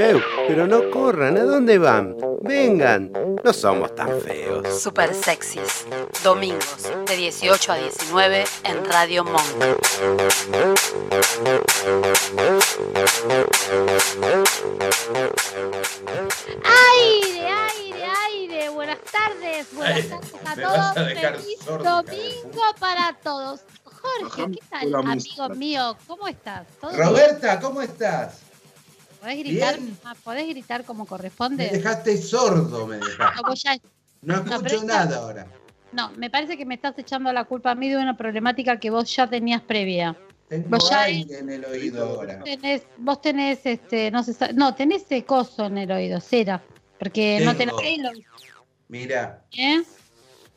¡Eh! Pero no corran, ¿a dónde van? Vengan, no somos tan feos. Super sexys. Domingos de 18 a 19 en Radio Monk. Aire, aire, aire. Buenas tardes. Buenas tardes a todos. Feliz sorda, domingo para todos. Jorge, ¿qué tal, amigo mío? ¿Cómo estás? ¿Todo bien? Roberta, ¿cómo estás? ¿Podés gritar, ah, ¿Podés gritar como Me corresponde? dejaste sordo, me dejaste. No, ya- escucho nada ahora. no, me parece que me estás echando la culpa a mí de una problemática que vos ya tenías previa. Tengo Vos ya- aire en el oído ahora. Tenés, vos tenés, este, no sé, no, tenés ese coso en el oído, cera, porque no tenés Tengo. pelo, Mira, ¿eh?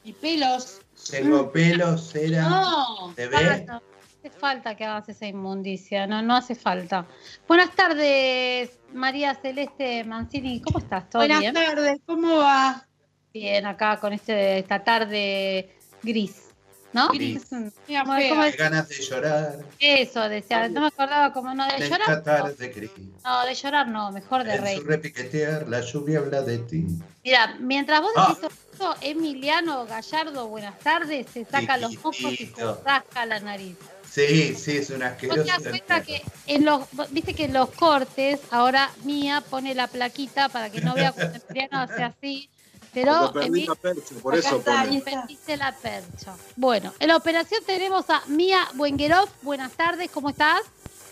Y pelos. tengo pelo, cera. No, ¿Te ves? no, hace falta que hagas esa inmundicia, no, no hace falta. Buenas tardes, María Celeste Mancini, ¿cómo estás? ¿Todo Buenas bien? tardes, ¿cómo va? Bien, acá con este, esta tarde gris, ¿no? Gris. Es un- Mira, ¿cómo- fea. cómo Qué es? ganas de llorar. Eso, decía, no me acordaba como no de De llorar. esta tarde gris. No, de llorar no, mejor de En reír. su repiquetear, la lluvia habla de ti. Mira, mientras vos Ah. decís eso, Emiliano Gallardo, buenas tardes, se saca los mocos y se rasca la nariz. Sí, sí, es un Vos asqueroso. te das cuenta que en los, vos- viste que en los cortes, ahora Mía pone la plaquita para que no vea cuando Emiliano hace así, pero Porque perdí Emi- la percha, por eso está, pone. perdiste la percha. Bueno, en la operación tenemos a Mía Buenguerov. Buenas tardes, ¿cómo estás?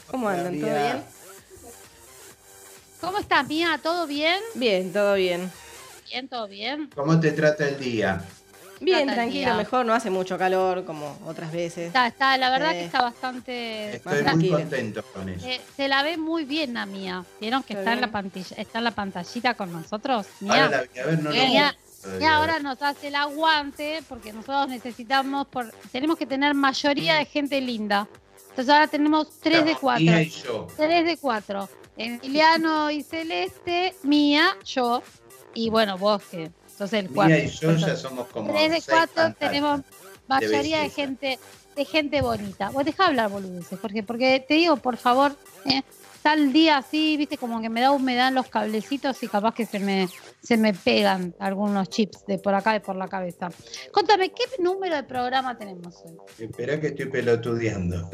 ¿Cómo andan? ¿Todo bien? ¿Cómo estás, Mía? ¿Todo bien? Bien, todo bien. Bien, todo bien. ¿Cómo te trata el día? Bien, tranquilo, mejor, no hace mucho calor como otras veces. Está, está, la verdad que está bastante. Estoy muy contento con eso. Eh, se la ve muy bien a Mía. ¿Vieron que Está está en la bien. pantalla, está en la pantallita con nosotros? Ahora Mía. la vi, a ver, no lo Mía, puedo Mía ver. ahora nos hace el aguante porque nosotros necesitamos, por, tenemos que tener mayoría de gente linda. Entonces ahora tenemos tres de Estamos cuatro. Mía y yo. Tres de cuatro. Emiliano y Celeste, Mía, yo y bueno, vos que sos el cuarto. Mía y yo ya somos como. Tres de cuatro tenemos mayoría de, gente de gente bonita. Vos dejá hablar boludeces, Jorge, porque te digo, por favor, eh, tal día así, viste, como que me da humedad en los cablecitos y capaz que se me, se me pegan algunos chips de por acá y por la cabeza. Contame, ¿qué número de programa tenemos hoy? Espera que estoy pelotudeando.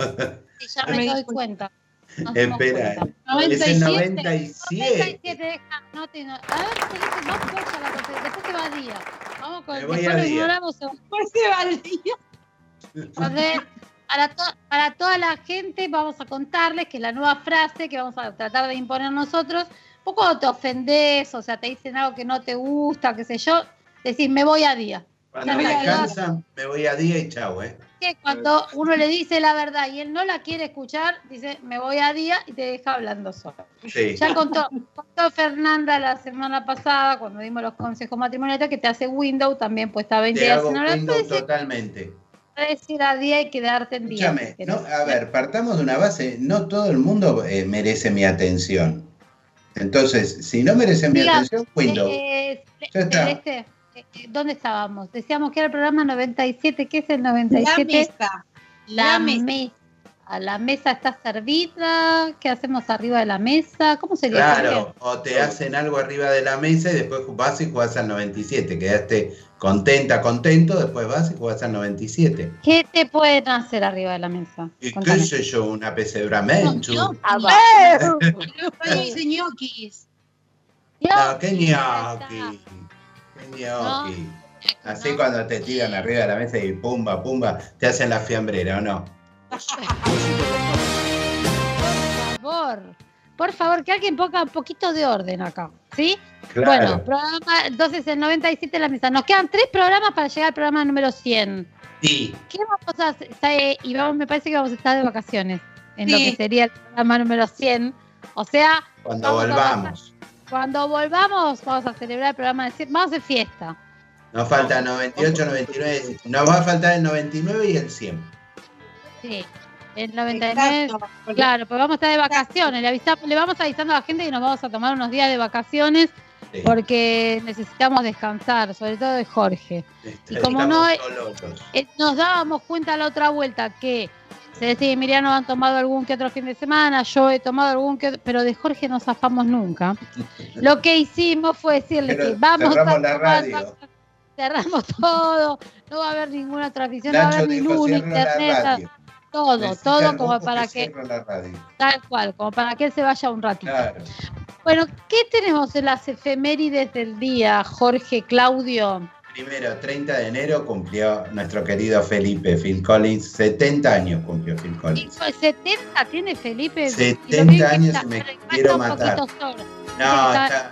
Sí, ya Me doy cuenta. Dimos Espera, es el 97. 97. 97, deja, no te, no, a ver, no corta la cosa, después se va a día. Vamos con voy después a lo ignoramos, Pues se va el día. Entonces, para, to- para toda la gente vamos a contarles que la nueva frase que vamos a tratar de imponer nosotros, vos cuando te ofendés, o sea, te dicen algo que no te gusta, qué sé yo, decís, me voy a día. Cuando me cansan, me voy a día y chau, ¿eh? Que cuando uno le dice la verdad y él no la quiere escuchar, dice, me voy a día y te deja hablando solo. Sí. Ya contó, contó Fernanda la semana pasada, cuando dimos los consejos matrimoniales, que te hace Windows también puesta 20 Te días. hago No decir, totalmente. puedes decir a día y quedarte en día. Escúchame, no, a ver, partamos de una base. No todo el mundo eh, merece mi atención. Entonces, si no merece mi Diga, atención, Windows. Eh, Ya está. Eh, eh, ¿dónde estábamos? Decíamos que era el programa 97. ¿Qué es el La 97? mesa. La La mesa. mesa. La mesa está servida. ¿Qué hacemos arriba de la mesa? ¿Cómo sería? Claro, o te hacen algo arriba de la mesa y después vas y jugás al 97. Quedaste contenta, contento, después vas y jugás al 97. ¿Qué te pueden hacer arriba de la mesa? ¿Y qué sé yo? Una Ah, va. Yo hice ñoquis. No, qué Dios, Así cuando te tiran arriba de la mesa y pumba, pumba, te hacen la fiambrera, ¿o no? Por favor, por favor, que alguien ponga un poquito de orden acá, ¿sí? Claro. Bueno, programa, entonces el 97 en la mesa. Nos quedan tres programas para llegar al programa número 100. Sí, ¿Qué vamos a hacer? Eh, Y vamos, me parece que vamos a estar de vacaciones en lo que sería el programa número 100. O sea, cuando volvamos. Cuando volvamos, vamos a celebrar el programa de 100. Vamos a hacer fiesta. Nos falta 98, 99. Nos va a faltar el 99 y el 100. Sí. El 99. Exacto. Claro, pues vamos a estar de vacaciones. Le, avisa- le vamos avisando a la gente que nos vamos a tomar unos días de vacaciones Sí. porque necesitamos descansar, sobre todo de Jorge. Este, y como no. Eh, Nos dábamos cuenta a la otra vuelta que Celeste y Emiliano han tomado algún que otro fin de semana, yo he tomado algún que otro, pero de Jorge no zafamos nunca. Lo que hicimos fue decirle Pero que vamos cerramos a la tomar- radio. cerramos todo, no va a haber ninguna transmisión, no va a haber ni luz, ni internet, todo, Necesitan todo como para que tal cual, como para que él se vaya un ratito. Claro. Bueno, ¿qué tenemos en las efemérides del día, Jorge, Claudio? Primero, 30 de enero cumplió nuestro querido Felipe Phil Collins. 70 años cumplió Phil Collins. fue 70 tiene Felipe. 70 y lo vi que años está- y me quiero matar. No, está- está-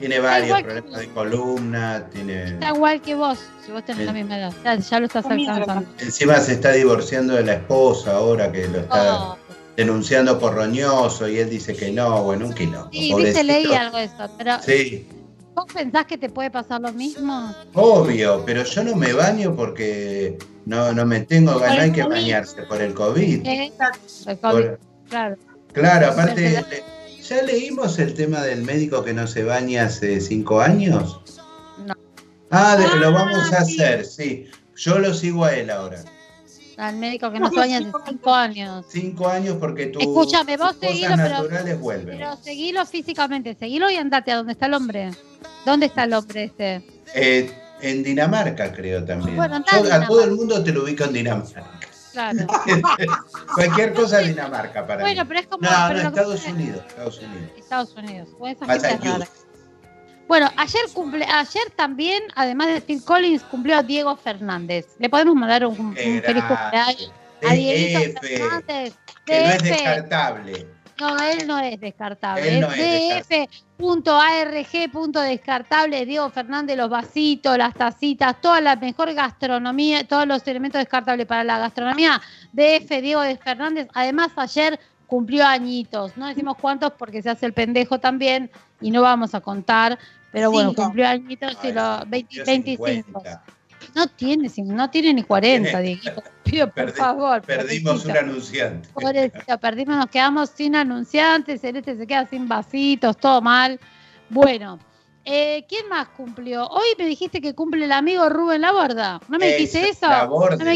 tiene varios problemas de columna, tiene... Está igual que vos, si vos tenés la misma edad. Ya, ya lo estás alcanzando. Encima se está divorciando de la esposa ahora que lo está Oh, denunciando por roñoso y él dice que no, bueno, un quilombo. sí, viste, pobrecito. leí algo de eso. Pero Sí, ¿vos pensás que te puede pasar lo mismo? obvio, pero yo no me baño porque no, no me tengo, Por no hay que bañarse por el COVID. ¿Eh? El COVID, Por- claro. Claro, aparte, ¿ya leímos el tema del médico que no se baña hace cinco años? No. Ah, de- lo Ah, vamos a sí. hacer, sí. Yo lo sigo a él ahora. Al médico que no se baña hace cinco años. Cinco años porque tus Escúchame, vos seguilo, pero- vuelven. Pero seguilo físicamente, seguilo y andate a donde está el hombre. ¿Dónde está el hombre este? Eh, en Dinamarca creo también. Bueno, Yo- a todo el mundo te lo ubico en Dinamarca. Claro. Cualquier cosa en Dinamarca para Bueno, mí. pero es como. No, no, Estados Unidos, Estados Unidos. Estados Unidos. Bueno, esa Bueno, ayer cumple, ayer también, además de Phil Collins, cumplió a Diego Fernández. Le podemos mandar un, un feliz cumpleaños a Dieguito Fernández. que no es descartable. No, él no es descartable. Él no es es DF.arg.descartable. Diego Fernández, los vasitos, las tacitas, toda la mejor gastronomía, todos los elementos descartables para la gastronomía. DF, Diego de Fernández. Además, ayer cumplió añitos. No decimos cuántos porque se hace el pendejo también y no vamos a contar. Pero bueno, Cinco. cumplió añitos y los 20 Dios, 25. 50. No tiene, no tiene ni 40, Tiene- Dieguito. Pido por Perdi- favor. Perdimos un anunciante. Pobrecito, perdimos, nos quedamos sin anunciantes, Celeste se queda sin vasitos, todo mal. Bueno, eh, ¿quién más cumplió? Hoy me dijiste que cumple el amigo Rubén Laborda. ¿No me dijiste Es eso? La borde, no me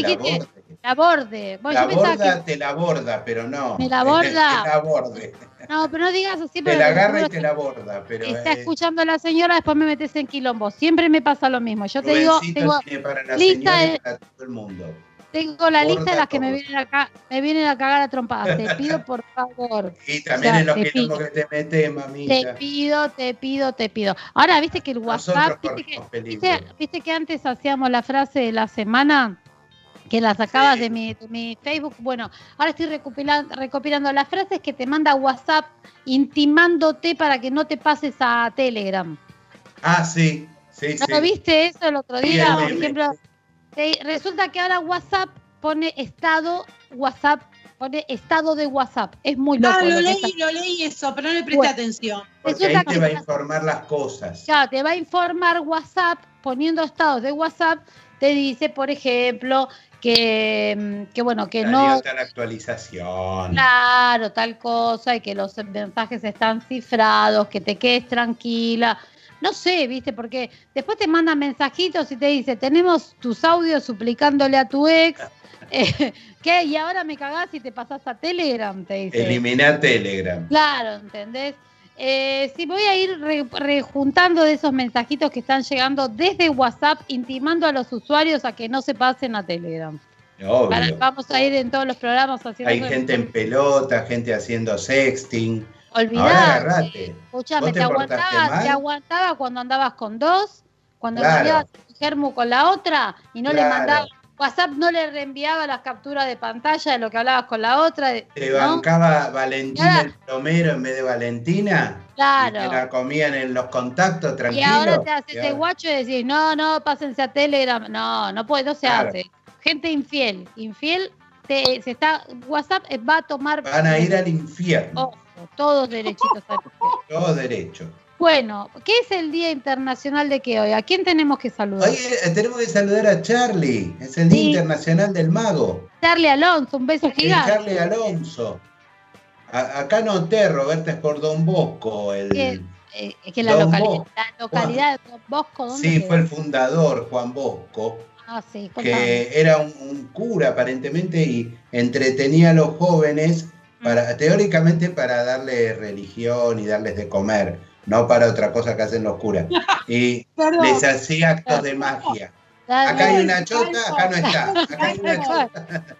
la borde. Bueno, La borda que. te la borda, pero no. Me la borda. Te la borde. No, pero no digas así, Te la agarra y te la borda, pero. está eh, escuchando la señora, después me metes en quilombo. Siempre me pasa lo mismo. Yo te digo, tengo, para la lista de- para todo el mundo. tengo la lista de las que me vienen acá, me vienen a cagar a trompadas. Te pido por favor. Y también sea, en los te quilombos que te metes, Te mamita. pido, te pido, te pido. Ahora, viste que el WhatsApp, que, viste que antes hacíamos la frase de la semana, que la sacabas Sí. de, mi, de mi Facebook. Bueno, ahora estoy recopilando, recopilando las frases que te manda WhatsApp intimándote para que no te pases a Telegram. Ah, sí, sí, ¿No sí. viste eso el otro día? Por ejemplo, te- resulta que ahora WhatsApp pone estado, WhatsApp pone estado de WhatsApp. Es muy loco. Ah, lo leí, está- lo leí eso, pero no le presté Bueno. atención. Porque ahí te va a informar las cosas. Ya, te va a informar WhatsApp, poniendo estados de WhatsApp, te dice, por ejemplo, que, mm, que bueno, que no, tal actualización. claro, tal cosa, y que los mensajes están cifrados, que te quedes tranquila. No sé, viste, porque después te mandan mensajitos y te dice, tenemos tus audios suplicándole a tu ex, eh, ¿qué? Y ahora me cagás y te pasás a Telegram, te dice. Elimina Telegram. Claro, ¿entendés? Eh, sí, voy a ir re- rejuntando de esos mensajitos que están llegando desde WhatsApp, intimando a los usuarios a que no se pasen a Telegram. Obvio. Para- vamos a ir en todos los programas haciendo. Hay gente en pelota, gente haciendo sexting. Olvidate. Escuchame, ¿Vos te, te aguantaba, mal? te aguantaba cuando andabas con dos, cuando Claro. enviabas un germu con la otra y no le Claro. WhatsApp no le reenviaba las capturas de pantalla de lo que hablabas con la otra. de- Te ¿no? bancaba Valentina el plomero en vez de Valentina. Claro. Y te la comían en los contactos, Y tranquilo. ahora te haces Y ahora- guacho y decís, no, no, pásense a Telegram. No, no puede, no se Claro. hace. Gente infiel, infiel, te, se está, WhatsApp va a tomar. Van a ir al infierno. Ojo, todos derechitos al infierno. Todo derecho. Bueno, ¿qué es el Día Internacional de qué hoy? ¿A quién tenemos que saludar? Oye, eh, tenemos que saludar a Charlie. Es el Día Sí. Internacional del Mago. Charlie Alonso, un beso Es gigante. Charlie Alonso. A- acá noté, Roberta, es por Don Bosco. El, Bien. eh, es que la, Bosco. la localidad de Don Bosco, ¿dónde Sí, fue el fundador, Juan Bosco, Ah, sí, que era un, un cura aparentemente y entretenía a los jóvenes para, teóricamente para darles religión y darles de comer, no para otra cosa que hacen los curas. Y Perdón. les hacía actos de magia. Acá hay una chota, acá no está. Acá hay una chota.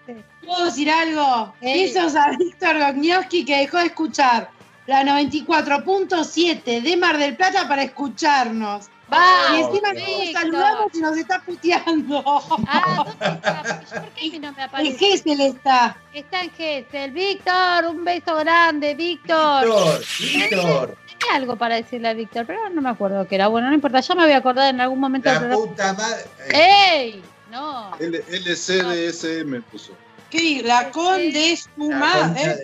¿Puedo decir algo? Besos a Víctor Gogniowski que dejó de escuchar la 94.7 de Mar del Plata para escucharnos. Va, y encima nos saludamos y nos está puteando. Ah, ¿dónde está? ¿Por qué no me ¿En aparece? le está? Está en Gesell. Víctor, un beso grande, Víctor. Víctor, Víctor, Tenía algo para decirle a Víctor, pero no me acuerdo qué era. Bueno, no importa, ya me voy a acordar en algún momento la puta madre. ¡Ey! No. L- LCDSM puso. ¿Qué digo? La conde su madre.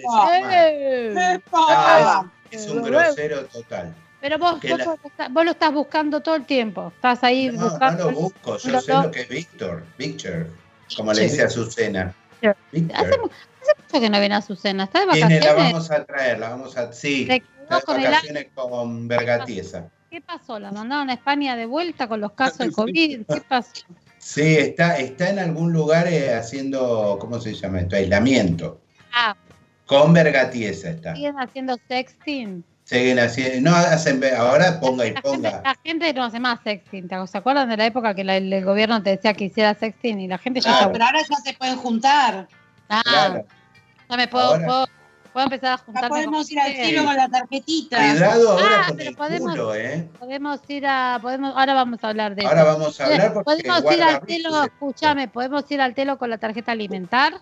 Ah, Es un grosero total. Pero vos, Que vos, la- lo estás- vos lo estás buscando todo el tiempo. Estás ahí No, no buscando. lo busco, yo No, sé no. lo que es Víctor, Víctor, como le dice a Azucena. Víctor. Hace, hace mucho que no viene a Susana. ¿Está de Viene, la vacaciones? vamos a traer, la vamos a. Sí, Con el con Vergatiesa. ¿Qué pasó? ¿La mandaron a España de vuelta con los casos de COVID? ¿Qué pasó? Sí, está, está en algún lugar eh, haciendo, ¿cómo se llama esto? Aislamiento. Ah, Con Vergatiesa está. siguen haciendo sexting. Siguen haciendo, no hacen, ahora ponga y La gente, ponga. la gente no hace más sexting. ¿te- ¿Se acuerdan de la época que la- el gobierno te decía que hiciera sexting y la gente ya Claro. está Pero ahora ya se pueden juntar. Ah, Claro. ya me puedo, Ahora- puedo, puedo empezar a Ya juntarme podemos con ir al cielo con la tarjetita. Cuidado ahora Ah, con pero el podemos- culo, ¿eh? Podemos ir a, podemos, ahora vamos a hablar de Ahora eso. vamos a hablar porque podemos ir al telo, escúchame, podemos ir al telo con la tarjeta alimentar.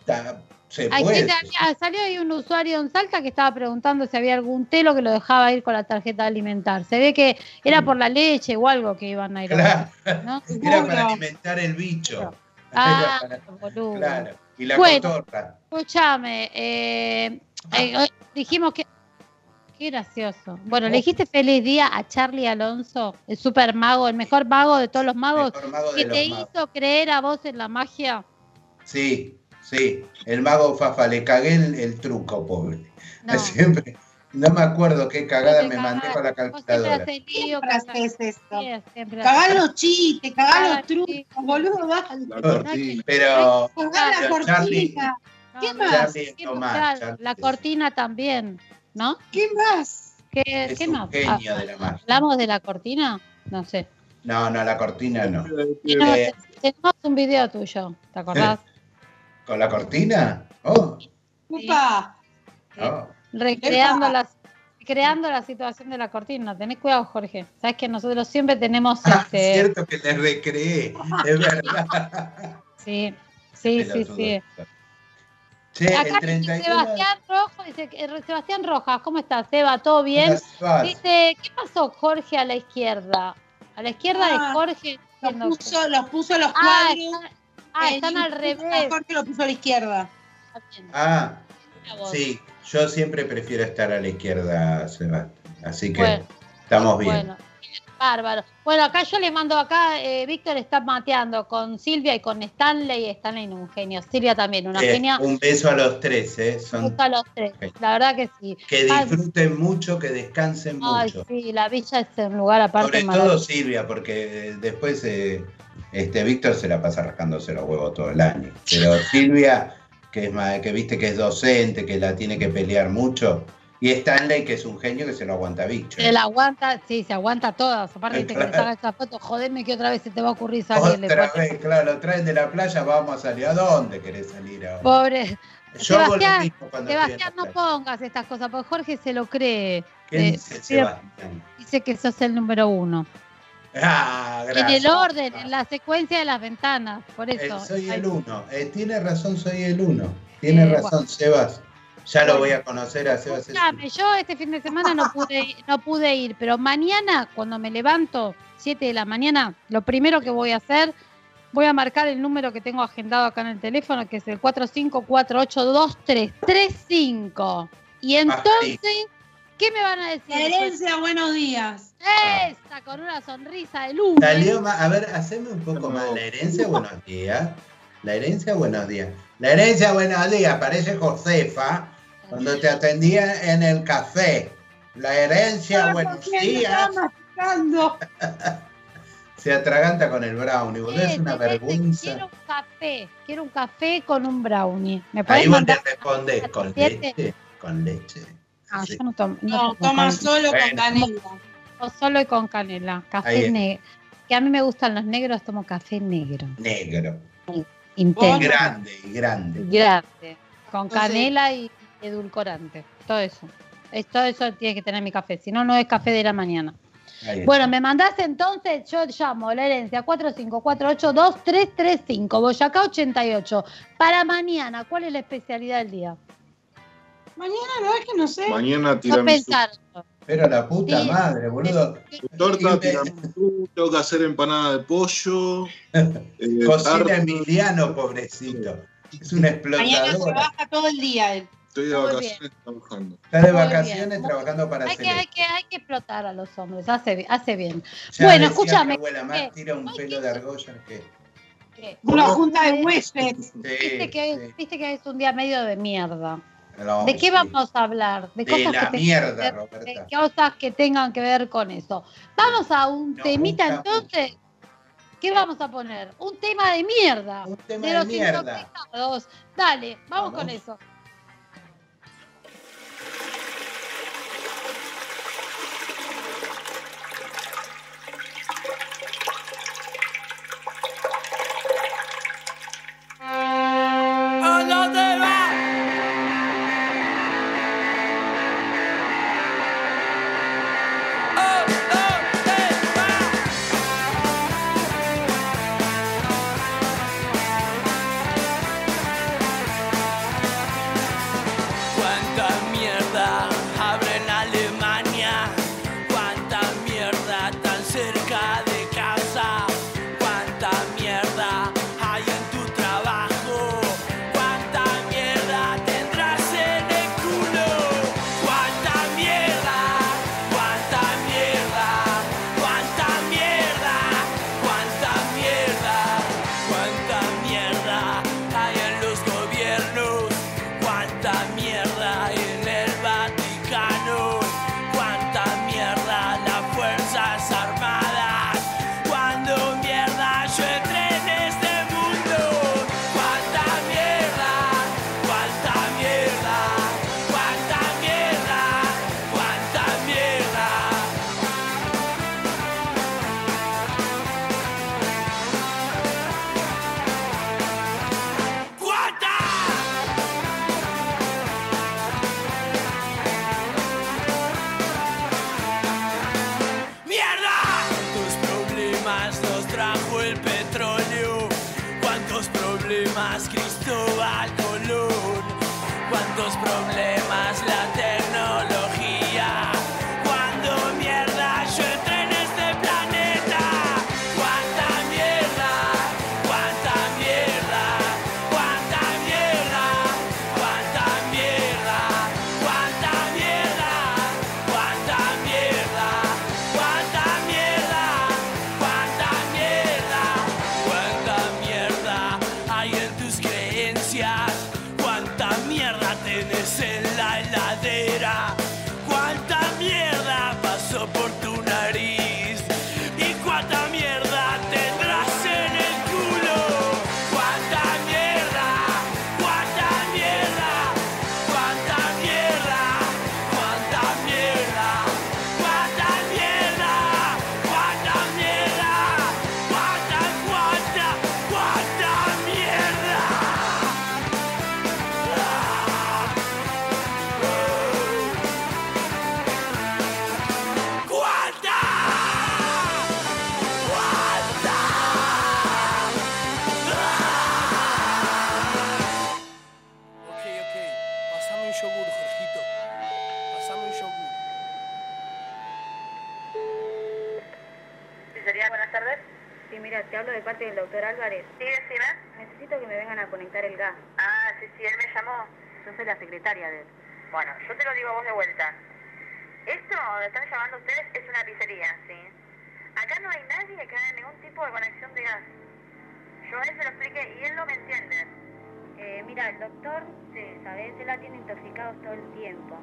Está- Se Hay gente- salió ahí un usuario en Salta que estaba preguntando si había algún telo que lo dejaba ir con la tarjeta alimentar. Se ve que era por la leche o algo que iban a ir. a Claro, ¿no? era para alimentar el bicho. Ah, Era para- boludo. claro. Y la Bueno. cotorra. Escúchame, eh, eh, eh, dijimos que. Qué gracioso. Bueno, le dijiste feliz día a Charlie Alonso, el super mago, el mejor mago de todos los magos, mago que te magos. hizo creer a vos en la magia. Sí, sí. El mago Fafa, le cagué el, el truco, pobre. No. Siempre. No me acuerdo qué cagada me mandé con la calculadora. Siempre haces esto. Cagá los chistes, cagá los trucos, boludo, cortina. Pero Cagá la cortina. ¿Qué más? La cortina también, ¿no? ¿Qué más? ¿Qué, es qué un más? genio Ah, de la magia. ¿Hablamos de la cortina? No sé. No, no, la cortina no. Eh. te- tenemos un video tuyo, ¿te acordás? ¿Con la cortina? Oh, Upa. Recreando la, creando la situación de la cortina. Tenés cuidado, Jorge. Sabes que nosotros siempre tenemos Ah, este. cierto que le recreé, es verdad. Sí, sí, sí, sí. Che, el Acá dice 31 Sebastián Rojo, dice eh, Sebastián Rojas, ¿cómo estás, Seba? ¿Todo bien? Dice, ¿qué pasó Jorge a la izquierda? A la izquierda Ah, de Jorge. Los puso, los puso los Ah, cuadros. están, ah, están al revés. Jorge lo puso a la izquierda. Ah, sí, yo siempre prefiero estar a la izquierda, Sebastián. Así que Bueno, estamos bien. Bueno, bárbaro. Bueno, acá yo le mando acá, eh, Víctor está mateando con Silvia y con Stanley. Stanley un genio. Silvia también, una Eh, genia. un beso a los tres, ¿eh? Son, gusta a los tres. La verdad que sí. que Ay, disfruten mucho, que descansen Ay, mucho. sí, la villa es un lugar aparte Sobre todo. Silvia, porque después eh, este Víctor se la pasa rascándose los huevos todo el año. Pero Silvia, que es que viste que es docente, que la tiene que pelear mucho. Y Stanley, que es un genio que se lo aguanta bicho. Se la aguanta, sí, se aguanta todas. Aparte, viste que saca esa foto, jodeme que otra vez se te va a ocurrir salir. Otra vez, claro, lo traen de la playa, vamos a salir. ¿A dónde querés salir ahora? Pobre. Yo Sebastián, Sebastián, no pongas estas cosas, porque Jorge se lo cree. ¿Qué Eh, dice Sebastián? Dice que sos el número uno. Ah, En el orden, en la secuencia de las ventanas, por Eh, eso. soy el uno. Eh, tiene razón, soy el uno. Tiene Eh, razón, Sebas. Ya lo voy a conocer a Sebas. Escuchame, yo este fin de semana no pude, ir- no pude ir, pero mañana cuando me levanto, 7 de la mañana, lo primero que voy a hacer, voy a marcar el número que tengo agendado acá en el teléfono, que es el 45482335. Y entonces, ¿qué me van a decir? Herencia, buenos días. Esa, con una sonrisa de luz. Salió más, a ver, haceme un poco más. La herencia, buenos días. La herencia, buenos días. La herencia, buenos días. Parece Josefa cuando te atendía en el café. La herencia, buenos días. Se atraganta con el brownie, boludo. Es una vergüenza. Quiero un café, quiero un café con un brownie. ¿Me Ahí vos te mandar? respondes con leche. Con leche. Ah, Sí. yo no tomo. No, toma solo con canela. o solo y con canela. Café negro. Que a mí me gustan los negros, tomo café negro. Negro. Intenso. Grande grande. Grande. Con Entonces- canela y edulcorante. Todo eso. Es- Todo eso tiene que tener mi café. Si no, no es café de la mañana. Bueno, me mandaste entonces, yo llamo la herencia 45482335, Boyacá 88. Para mañana, ¿cuál es la especialidad del día? Mañana, la verdad que no sé. Mañana No tiramisú. pensar. Pero la puta Sí. madre, boludo. Torta, Y- tiramisú, tengo que hacer empanada de pollo. eh, Cocina tarta. Emiliano, pobrecito. Es una Mañana se explotadora. baja todo el día él. Estoy de Muy vacaciones trabajando. Está de Muy vacaciones bien. trabajando para Hay que, hay, que, hay que explotar a los hombres, hace, hace bien. Ya Bueno, escúchame, abuela, más eh, tira un pelo que- de argolla que. Una junta de huéspedes. Sí, Viste que, hoy, sí. viste que hoy es un día medio de mierda. No, ¿De qué vamos a hablar? De, De cosas la que tengan mierda, que ver- Roberta. de cosas que tengan que ver con eso. Vamos a un Nos temita gusta entonces. ¿Qué vamos a poner? Un tema de mierda. Un tema de de los mierda. intoxicados. Dale, vamos, Vamos. con eso. outside. Conectar el gas. Ah, sí, sí, él me llamó. Yo soy la secretaria de él. Bueno, yo te lo digo a vos de vuelta. Esto donde están llamando ustedes es una pizzería, ¿sí? Acá no hay nadie que haga ningún tipo de conexión de gas. Yo a él se lo expliqué y él no me entiende. Eh, mira, el doctor, sí, ¿sabes? Él la tiene intoxicados todo el tiempo.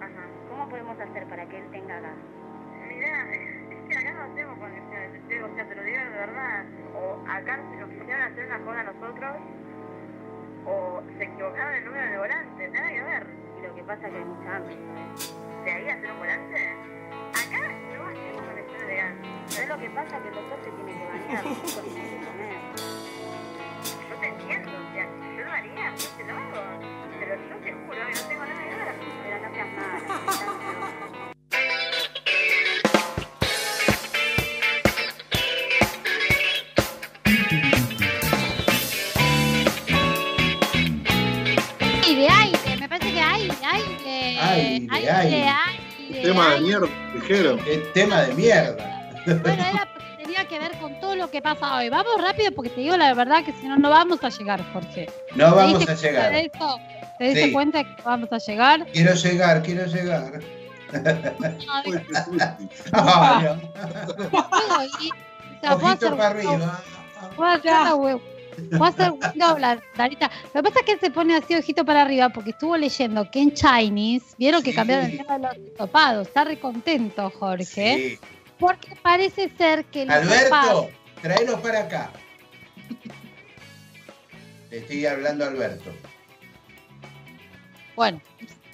Ajá. ¿Cómo podemos hacer para que él tenga gas? Mirá, es que acá no hacemos conexiones, o sea, te lo digo de verdad. O acá si nos quisieran hacer una joda a nosotros, o se equivocaron el número de volante, nada que ver. Y lo que pasa es que hay mucha hambre. ¿De ahí hacer un volante? Acá no hacemos conexiones de gas. ¿Sabes lo que pasa? Que el doctor se tiene que bañar, los chicos tienen que comer. Yo te entiendo, o sea, yo lo haría, yo te lo hago. Pero yo te juro que no tengo nada que ver, pero no seas mala. Aire. Aire, aire, aire. aire, Tema de mierda, dijeron. Es tema de mierda. Bueno, era porque tenía que ver con todo lo que pasa hoy. Vamos rápido porque te digo la verdad que si no, no vamos a llegar, Jorge. No ¿Te vamos a llegar. de eso? ¿Te diste Sí. cuenta que vamos a llegar? Quiero llegar, quiero llegar. No. Ay, no. Ojito para arriba. Puedo hacer una hue- puedo hacer un doblar, Darita. Lo que pasa es que él se pone así ojito para arriba porque estuvo leyendo que en Chinese vieron que Sí. cambiaron el tema de los hisopados. Está recontento, Jorge. Sí. Porque parece ser que hisopado- Alberto, tráelo para acá. Le estoy hablando a Alberto. Bueno,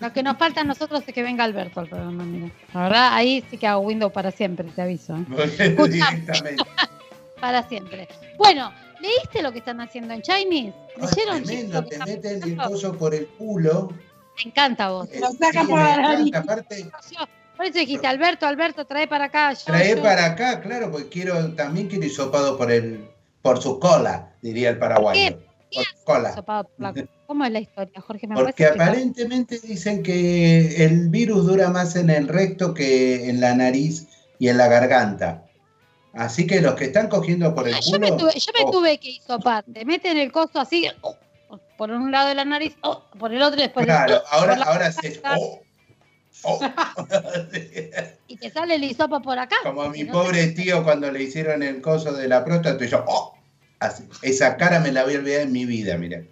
lo que nos falta a nosotros es que venga Alberto al programa, mira. La verdad, ahí sí que hago Windows para siempre, te aviso. ¿eh? Para siempre. Bueno, ¿leíste lo que están haciendo en Chinese? Ay, ¿Leyeron? tremendo, te meten el coso por el culo. Me encanta a vos. Eh, Lo saca sí, por la nariz. encanta. Aparte, Yo- por eso dijiste, Alberto, Alberto, trae para acá. Yo, trae yo. para acá, claro, porque quiero, también quiero hisopado por el, por su cola, diría el paraguayo. Por su cola. Por la- ¿Cómo es la historia, Jorge? ¿Me Porque aparentemente dicen que el virus dura más en el recto que en la nariz y en la garganta. Así que los que están cogiendo por el Yo me, culo. tuve, yo me oh, tuve que hisopar. Te meten el coso así, oh, por un lado de la nariz, oh, por el otro y después. Claro, ahora, ahora se. garganta, oh, oh. Y te sale el hisopo por acá. Como a mi no pobre tío cuando le hicieron el coso de la próstata, y yo, ¡oh! Así. Esa cara me la voy a olvidar en mi vida, mira.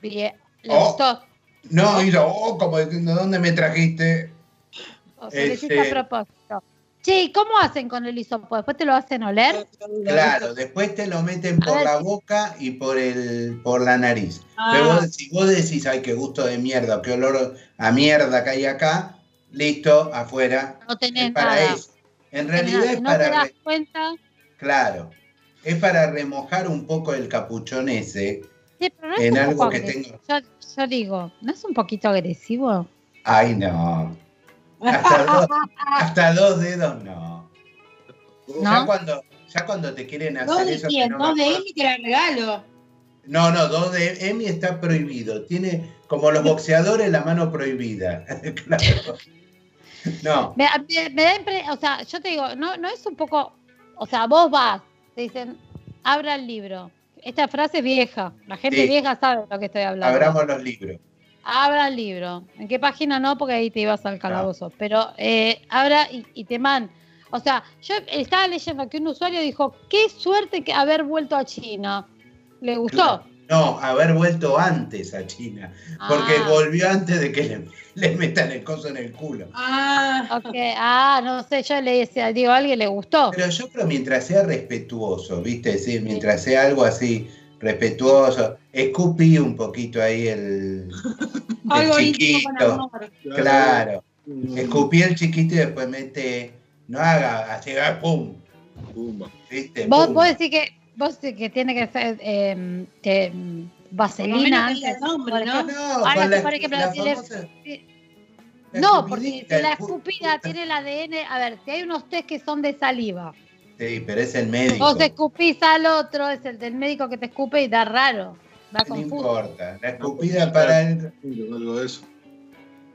Bien, ¿Le gustó? No, y yo, ¡oh! Como diciendo, ¿dónde me trajiste? O sea, Este- a propósito. Che, ¿y cómo hacen con el hisopo? ¿Después te lo hacen oler? Claro, después te lo meten por ver. la boca y por el por la nariz. Ah. Pero vos- si vos decís, ay, qué gusto de mierda, qué olor a mierda que hay acá, listo, afuera. No tenés Es para nada. eso. En No realidad nada. es no te para, das re- cuenta. claro, es para remojar un poco el capuchón ese Sí, pero no en algo que tengo. Yo, yo digo, ¿no es un poquito agresivo? Ay, no. Hasta dos, hasta dos dedos, no. Ya, cuando, ya cuando te quieren hacer ¿Dos de eso. quién? no ¿Dos de y te la regalo? No, no, dos de Emi está prohibido. Tiene como los boxeadores la mano prohibida. claro. No, Me, me- me da o sea, yo te digo, no, no es un poco, o sea, vos vas, te dicen, abra el libro. Esta frase es vieja, la gente Sí. vieja sabe de lo que estoy hablando. abramos los libros. Abra el libro. ¿En qué página no? Porque ahí te ibas al calabozo. Pero eh, abra y, y te man. O sea, yo estaba leyendo que un usuario dijo, qué suerte que haber vuelto a China. ¿Le gustó? No, haber vuelto antes a China. Porque Ah. volvió antes de que le, le metan el coso en el culo. Ah, Ok, ah, no sé, yo le decía, digo, a alguien le gustó. Pero yo creo mientras sea respetuoso, ¿viste? Sí, mientras sea algo así respetuoso. Escupí un poquito ahí el, el chiquito. amor. Claro. Escupí el chiquito y después mete. No haga así, ah, pum. Pumba. ¿Viste? Vos, Pum. vos decís que, vos decís que tiene que ser eh, que, vaselina menos que antes. nombre, por ¿no? ejemplo. No, Ahora con sí, la, por ejemplo, la si le- famosa- sí. la No, porque si la escupida tiene el ADN, a ver, si hay unos test que son de saliva, Sí, pero es el médico. vos escupís al otro, es el del médico que te escupe y da raro, da No confuso. importa. La escupida para el. Algo de eso.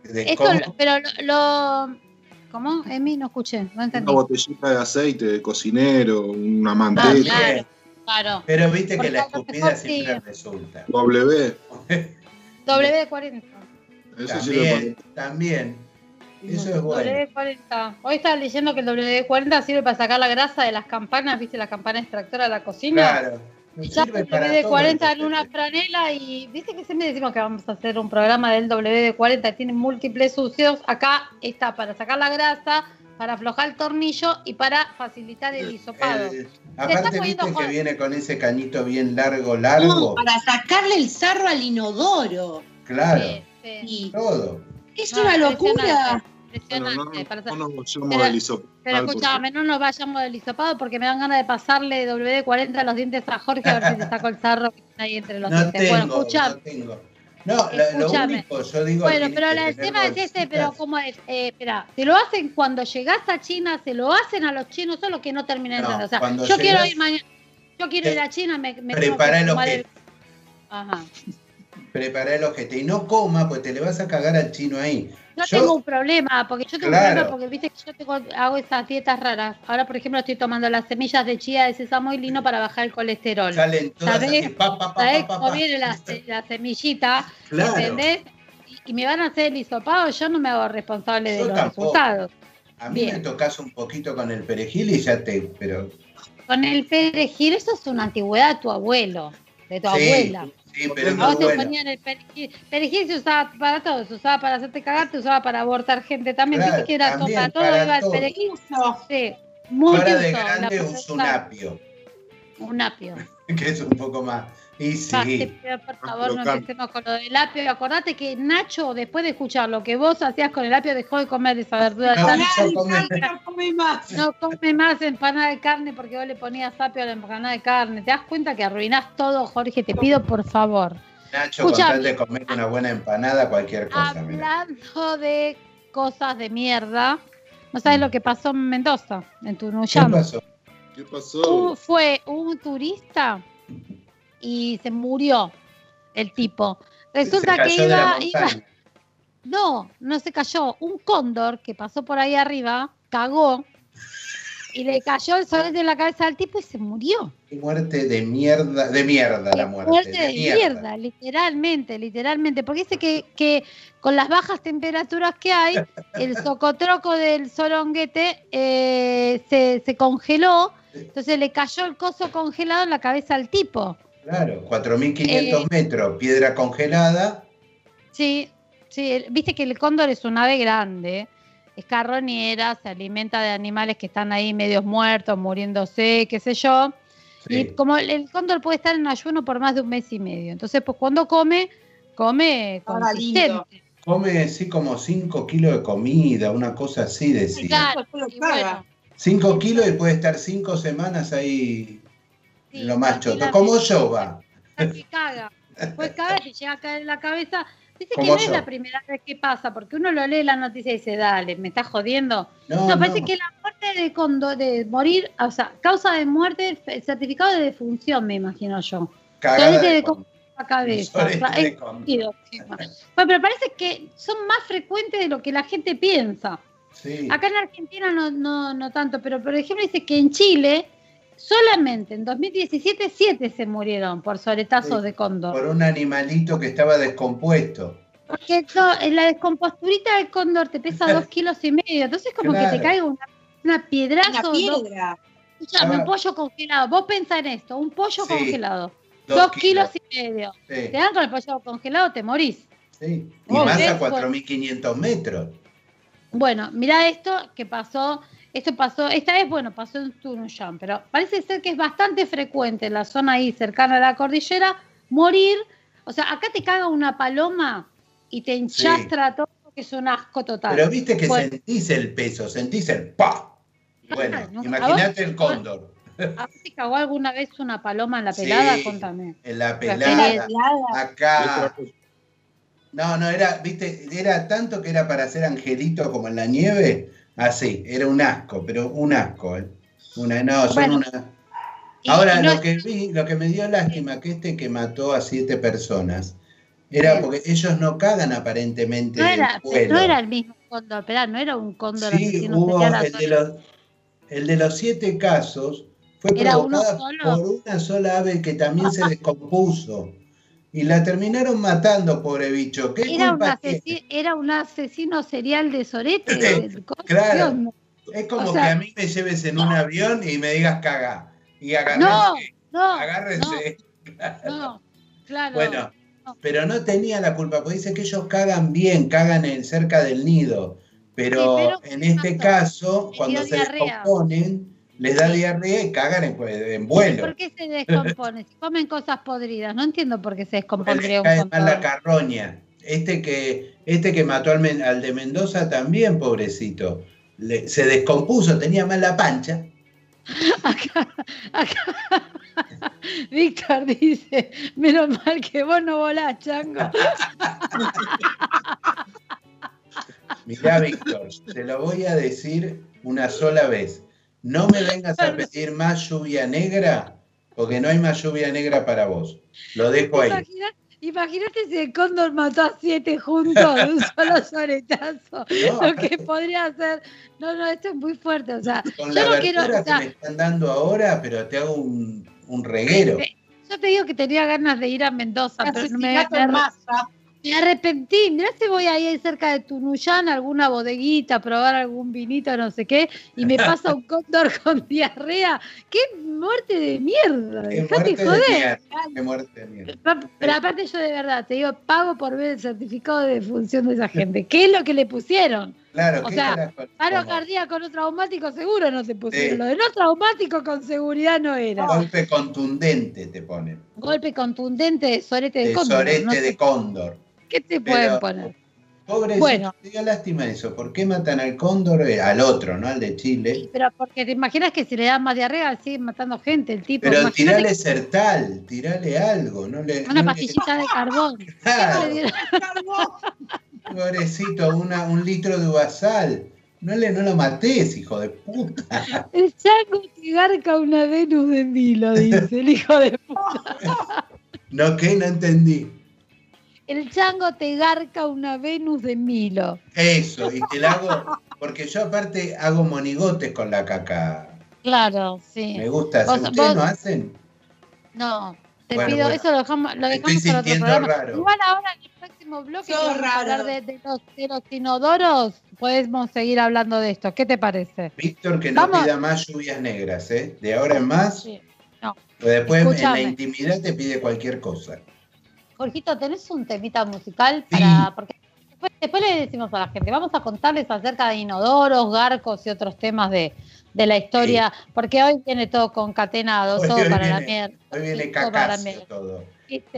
de Esto, cómo- lo- pero lo, lo- ¿Cómo? Emi, no escuché, no Una entendí. botellita de aceite de cocinero, una Ah, manteca. claro, claro. Pero viste que la escupida siempre sí. resulta. W. W40. Eso sí lo También, también. Eso es bueno. W40. Hoy estaba leyendo que el W40 sirve para sacar la grasa de las campanas, ¿viste? La campana extractora de la cocina. Claro. Ya el para todo WD-40 esto. en una franela y viste que siempre decimos que vamos a hacer un programa del WD-40, tiene múltiples usos. Acá está para sacar la grasa, para aflojar el tornillo y para facilitar el hisopado. El- está aparte, poniendo viste que viene con ese cañito bien largo, No, largo. para sacarle el sarro al inodoro. Claro, Sí, sí. Y todo. Es No, una impresionante, locura. Bueno, no, impresionante, para no hacer- nos vayamos Pero- del hisopado. Pero escúchame, no nos vayamos del hisopado porque me dan ganas de pasarle WD-40 a los dientes a Jorge a ver si te saco el sarro que está ahí entre los No dientes. Bueno, escuchame. no tengo. No, lo- único, yo digo. Bueno, pero el tema es este, pero. ¿cómo es? Eh, espera, te lo hacen cuando llegás a China, se lo hacen a los chinos, solo que no terminan No, entrando. O sea, yo quiero ir mañana, yo quiero ir a China, me, me el ojete. Ajá. Prepará el ojete. Y no coma, pues te le vas a cagar al chino ahí. Yo, Yo- tengo un problema, porque yo tengo Claro. un problema porque viste que yo tengo, hago esas dietas raras. Ahora, por ejemplo, estoy tomando las semillas de chía de sésamo y lino para bajar el colesterol. Salen todas ¿Sabés? así, pa, pa, pa, ¿Sabés pa, pa, cómo viene la, la semillita? Claro. ¿Entendés? Y, y me van a hacer el hisopado, yo no me hago responsable de los tampoco. resultados. A mí Bien. me tocas un poquito con el perejil y ya te. Pero. Con el perejil, eso es una antigüedad de tu abuelo, de tu sí, abuela. Sí, pero es A muy vos te bueno. ponían el perejil. Perejil se usaba para todo, se usaba para hacerte cagar, se usaba para abortar gente también. Claro, que era todo, también, para todo para iba el todo. perejil. Uso. Sí, muy Para de grande usar. un apio, Un apio. que es un poco más. Y Ah, te sí, pido, por favor, no empecemos con lo del apio. Acordate que Nacho, después de escuchar lo que vos hacías con el apio, dejó de comer esa verdura No, tan no come más. No come más empanada de carne porque vos le ponías apio a la empanada de carne. ¿Te das cuenta que arruinás todo, Jorge? Te pido por favor. Nacho, con Escuchame. tal de comer una buena empanada, cualquier cosa. mira. Hablando de cosas de mierda, ¿no sabes lo que pasó en Mendoza, en ¿Qué Tunuyán? pasó? ¿Qué pasó? fue un turista y se murió el tipo. Resulta Se que cayó de la iba, iba-. No, no se cayó. Un cóndor que pasó por ahí arriba, cagó y le cayó el solete en la cabeza al tipo y se murió. Qué muerte de mierda, de mierda la muerte. Muerte de de mierda. mierda, literalmente, literalmente. Porque dice que, que con las bajas temperaturas que hay, el socotroco del soronguete eh, se, se congeló, entonces le cayó el coso congelado en la cabeza al tipo. Claro, 4.500 Eh, metros, piedra congelada. Sí, sí, viste que el cóndor es un ave grande, es carroñera, se alimenta de animales que están ahí medios muertos, muriéndose, qué sé yo. Y Sí. como el, el cóndor puede estar en ayuno por más de un mes y medio, entonces pues cuando come, come consistente. Come así como 5 kilos de comida, una cosa así decía. Claro, Después lo y caga. bueno, 5 kilos y puede estar 5 semanas ahí sí, lo más choto. Como yo va. que caga. Después caga y llega a caer en la cabeza. Dice que no es la primera vez que pasa, porque uno lo lee la noticia y dice, dale, me estás jodiendo. No, No, parece no. que la muerte de condo, de morir, o sea, causa de muerte, certificado de defunción, me imagino yo. Cagada de La cabeza. es. Bueno, pero parece que son más frecuentes de lo que la gente piensa. Sí. Acá en Argentina no, no, no tanto, pero por ejemplo dice que en Chile solamente en 2017 siete se murieron por soletazos Sí, de cóndor. Por un animalito que estaba descompuesto. Porque no, en la descomposturita del cóndor te pesa dos kilos y medio, entonces como que te caiga una, una piedrazo. Una dos- piedra. Escuchame, un Ah. pollo congelado. Vos pensá en esto, un pollo Sí, congelado. dos Dos, kilos. kilos. y medio. Sí, Te dan con el pollo congelado, te morís. sí. Y más a 4.500 metros. Bueno, mirá esto que pasó. Esto pasó, esta vez, bueno, pasó en Tunuyán, pero parece ser que es bastante frecuente en la zona ahí cercana a la cordillera morir. O sea, acá te caga una paloma y te enchastra todo, que es un asco total. Pero viste que Bueno. sentís el peso, sentís el pa. Bueno, Ah, no, imagínate el cóndor. ¿A vos te cagó alguna vez una paloma en la pelada? Sí. Contame. En la La pelada, acá. No, no, era, viste, era tanto que era para hacer angelito como en la nieve. Así, era un asco, pero un asco. ¿eh? Una, no, son Bueno, una. Ahora, no lo que vi, lo que me dio lástima, que este que mató a siete personas, era Sí. porque ellos no cagan aparentemente no era, vuelo. no era el mismo cóndor, esperá, no era un cóndor Sí, hubo el de, los, el de los siete casos fue ¿Era uno provocada solo? por una sola ave que también se descompuso. Y la terminaron matando, pobre bicho. ¿Qué Era un, asesino, era un asesino serial de Sorete. Claro. Es como o sea- que a mí me lleves en un avión y me digas caga. Y hagas No, No, Agárrense. no, claro. Bueno, pero no tenía la culpa, porque dice que ellos cagan bien, cagan en, cerca del nido. Pero, Sí, pero en este caso, cuando se diarrea. descomponen, les da diarrea y cagan en, en vuelo. ¿Por qué se descompone? Si comen cosas podridas, no entiendo por qué se descompondría un cae mal la carroña. Este que, este que mató al, de Mendoza también, pobrecito. Le- se descompuso, tenía mal la pancha. Víctor dice, menos mal que vos no volás, chango. Mirá, Víctor, te lo voy a decir una sola vez. No me vengas a pedir más lluvia negra, porque no hay más lluvia negra para vos. Lo dejo ahí. Imagina- Imagínate si el cóndor mató a siete juntos de un solo soretazo. No, Lo que podría hacer. No, no, esto es muy fuerte. O sea, Con yo la no quiero. o sea, que me están dando ahora, pero te hago un, un reguero. yo te digo que tenía ganas de ir a Mendoza, pero no me, masa. Me arrepentí. Mirá si voy ahí cerca de Tunuyán, a alguna bodeguita, a probar algún vinito, no sé qué, y me pasa un cóndor con diarrea. ¡Qué muerte de mierda! Qué Dejate muerte de joder. mierda. Qué muerte de mierda. Pero aparte yo de verdad, te digo, pago por ver el certificado de defunción de esa gente. ¿Qué es lo que le pusieron? Claro, O ¿qué sea? Paro ¿Cómo? cardíaco no traumático seguro no te pusieron. Sí. Lo de no traumático con seguridad no era. Golpe contundente te ponen. Golpe contundente de sorete de De cóndor. sorete no de cóndor. ¿Qué te Pero- pueden poner? Pobrecito, Bueno. te dio lástima eso. ¿Por qué matan al cóndor? eh, Al otro, ¿no? Al de Chile. Pero porque te imaginas que si le dan más diarrea siguen matando gente el tipo. Pero Imagínate tirale que- sertal, tirale algo. No le, una no le- pastillita de carbón. Claro, ¿Qué le? Pobrecito, una, un litro de uvasal. No, le, no lo mates, hijo de puta. El chango te garca una Venus de Milo, dice el hijo de puta. ¿No qué? No entendí. El chango te garca una Venus de Milo. Eso, y te la hago. Porque yo aparte hago monigotes con la caca. Claro, sí. Me gusta. Vos- ¿Ustedes vos- no hacen? No, te Bueno, pido, bueno. eso lo dejamos, lo Estoy dejamos para otro programa. raro. Igual ahora próximo bloque vamos a hablar de, de los, de los inodoros, podemos seguir hablando de esto. ¿Qué te parece? Víctor, que no Vamos. pida más lluvias negras, ¿eh? De ahora en más. Sí. No. Pero después en la intimidad te pide cualquier cosa. Jorgito, ¿tenés un temita musical para...? Porque después, después le decimos a la gente, vamos a contarles acerca de inodoros, garcos y otros temas de, de la historia, porque hoy viene todo concatenado, todo para la mierda. Hoy viene Sí, todo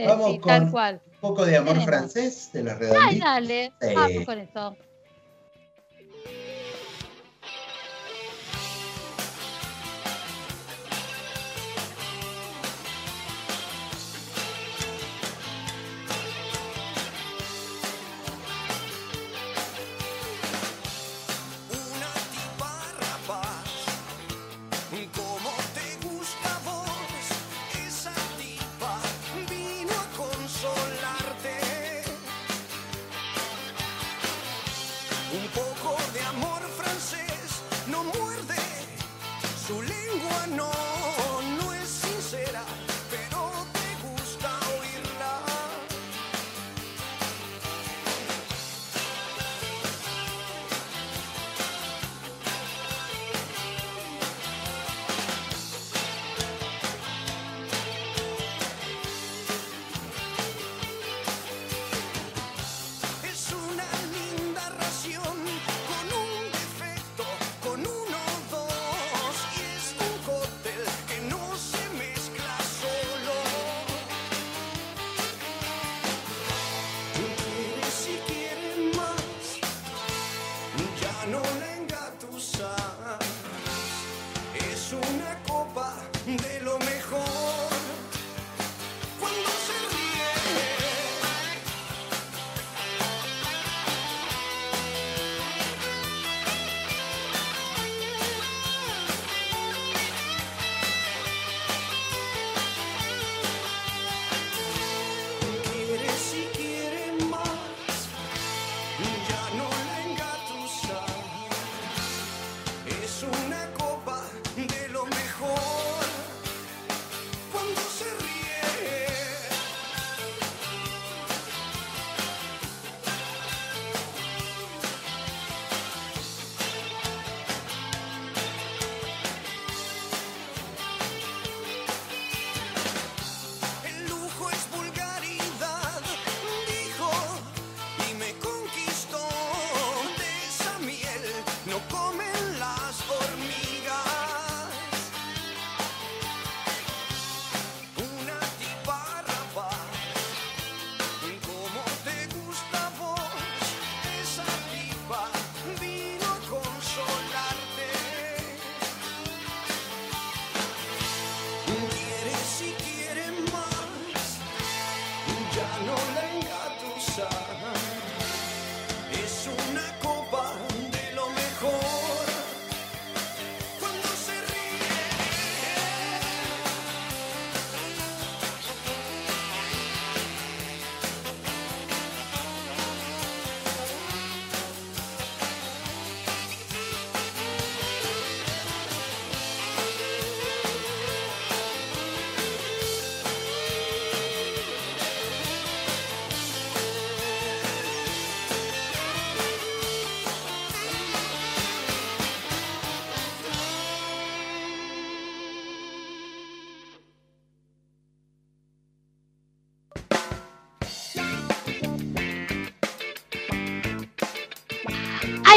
Vamos Sí, con tal cual. Un poco de amor francés de los Ay, redonditos. dale, Sí. vamos con eso.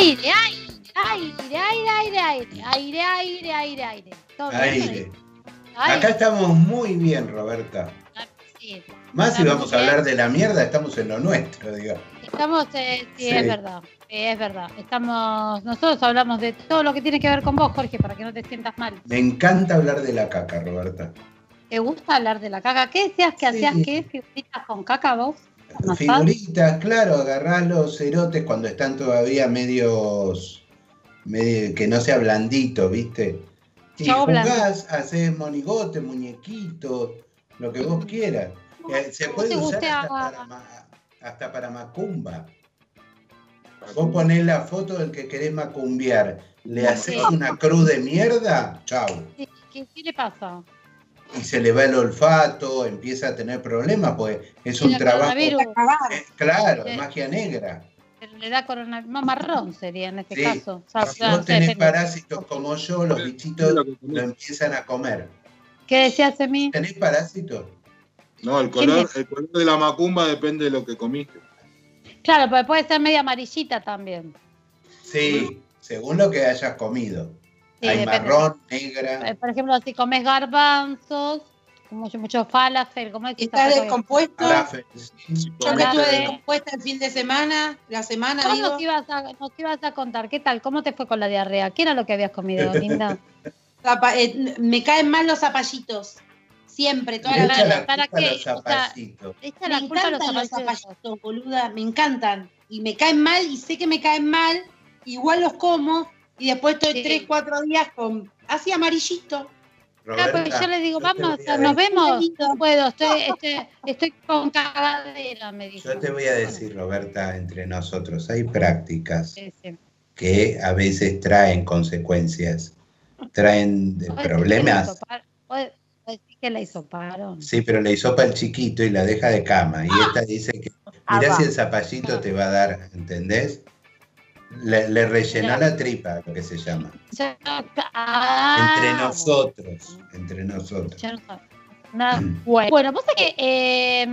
aire, aire, aire, aire, aire, aire, aire, aire. Aire. aire. Acá estamos muy bien, Roberta. Ah, Más si ah, vamos a hablar de la mierda, estamos en lo nuestro, digamos. Estamos, eh, sí, sí, es verdad, es verdad. Nosotros hablamos de todo lo que tiene que ver con vos, Jorge, para que no te sientas mal. Me encanta hablar de la caca, Roberta. ¿Te gusta hablar de la caca? ¿Qué decías que hacías que figuritas con caca vos? Figuritas, claro, agarrás los cerotes cuando están todavía medios, medio- que no sea blandito, ¿viste? Y blando. jugás, haces monigotes, muñequitos, lo que vos quieras. Eh, Se ¿Cómo puede usar hasta para, ma- hasta para macumba. Vos ponés la foto del que querés macumbiar, le haces Sí. una cruz de mierda, chau. ¿Qué, qué- qué le pasa? Y se le va el olfato, empieza a tener problemas, pues es un trabajo. coronavirus, Eh, claro, Sí. magia negra. pero le da coronavirus. Más marrón sería en este Sí. caso. O sea, Si vos tenés parásitos como yo, los bichitos lo empiezan a comer. ¿Qué decías de mí? ¿Tenés parásitos? No, el ¿Quién color, es? el color de la macumba depende de lo que comiste. Claro, pero puede ser media amarillita también. Sí, según lo que hayas comido. Sí, Hay depende. marrón, negra. Eh, Por ejemplo, si comes garbanzos, mucho, mucho falafel, como es ¿Estás esa cosa que- descompuesto? falafel, sí. Yo que Hola. estuve descompuesta el fin de semana, la semana, ¿Cómo digo. nos ibas, a, nos ibas a contar? ¿Qué tal? ¿Cómo te fue con la diarrea? ¿Qué era lo que habías comido, linda? Zapa- eh, me caen mal los zapallitos. Siempre, toda la la ¿Para qué? los O sea, zapallitos. Me la culpa los encantan los zapallitos. zapallitos, boluda, me encantan. Y me caen mal y sé que me caen mal, igual los como y después estoy Sí. tres, cuatro días con así amarillito. Ah, pues yo le digo, vamos, a nos vemos. No puedo, estoy, estoy, estoy con cagadera, me dijo. Yo te voy a decir, Roberta, entre nosotros, hay prácticas Sí, sí. que a veces traen consecuencias, traen de ¿Puedo decir que la problemas. decir que la hisoparon? Sí, pero le hisopa el chiquito y la deja de cama. Y esta dice que, mirá Ah, si va. el zapallito te va a dar, ¿entendés? Le, le rellena la tripa, lo que se llama. Ya- ah, Entre nosotros, entre nosotros. ya no sabes. Nada, bueno. bueno, vos sabés que eh,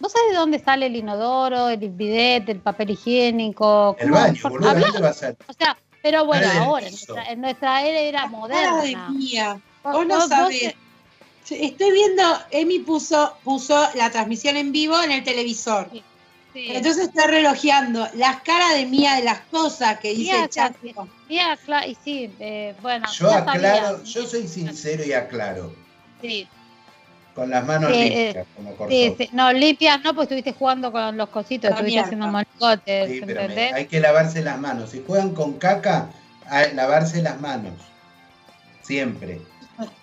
vos sabés de dónde sale el inodoro, el bidet, el papel higiénico. El baño, Por- boludo, ¿dónde va a ser? O sea, pero bueno, ahora, en nuestra, en nuestra era moderna. mía. Vos- Vos no vos sabés. Estoy viendo, Emi puso, puso la transmisión en vivo en el televisor. Sí. Sí. Entonces estoy relojeando las caras de mía de las cosas que dice Mía, el chat. Mía, y sí, eh, bueno. Yo aclaro, sabía. yo soy sincero y aclaro. Sí, Con las manos Sí, limpias, como sí, sí. No, limpias no, pues estuviste jugando con los cositos, La estuviste haciendo monigotes, Sí, pero hay que lavarse las manos. Si juegan con caca, a lavarse las manos. Siempre.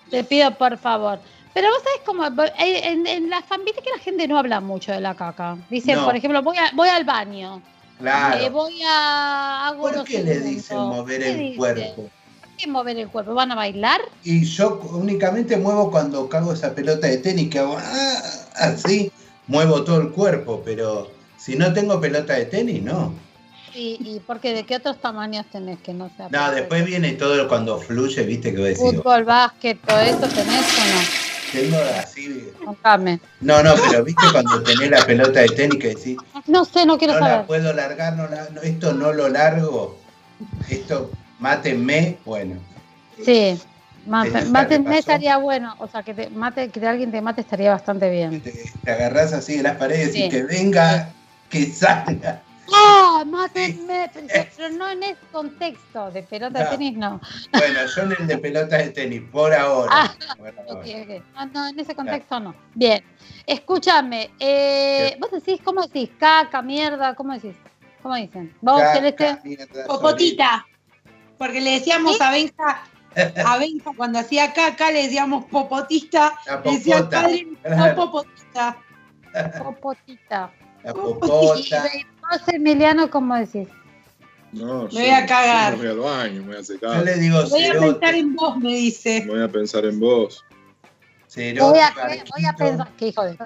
Te pido por favor. Pero vos sabés cómo, hay- en, en la fan, viste que la gente no habla mucho de la caca. Dicen, No. por ejemplo, voy, a- voy al baño, Claro. eh, voy a... Hago ¿Por no qué le dicen mover ¿Qué el cuerpo? ¿Por qué mover el cuerpo? ¿Van a bailar? Y yo únicamente muevo cuando cago esa pelota de tenis que hago ah, así, muevo todo el cuerpo, pero si no tengo pelota de tenis, no. ¿Y, y por qué? ¿De qué otros tamaños tenés que no sea? No, después viene todo cuando fluye, viste que voy a decir, Fútbol, básquet, todo eso tenés tengo así. no? No, no, pero viste cuando tenés la pelota de tenis que decís, No sé, no quiero no saber. la puedo largar, no la- no, esto no lo largo, esto mátenme, bueno. Sí. Mate, ¿Tenés mate qué me pasó? estaría bueno, o sea, que, te mate, que alguien te mate estaría bastante bien. Te, te agarrás así de las paredes Sí. y que venga, que salga. ¡Ah! Mátenme, pero, pero no en ese contexto de pelota de No. tenis, no. Bueno, yo en el de pelotas de tenis, por ahora. Ah, Por ahora. Ok, ok. No, no, en ese contexto no. Bien. Escúchame, eh, vos decís, ¿cómo decís? Caca, mierda, ¿cómo decís? ¿Cómo dicen? ¿Vos, Caca, Celeste? mierda, Popotita. Porque le decíamos a Benja, a Benja cuando hacía caca, le decíamos popotista. La Le decía padre, no Claro. popotista. Popotita. La popota. Vos, Emiliano, ¿cómo decís? No, Me voy a cagar. yo Me voy al baño, me voy a Yo le digo Voy a pensar en vos, me dice. Voy a pensar en vos. cerote, Voy a, voy a pensar, que hijo de...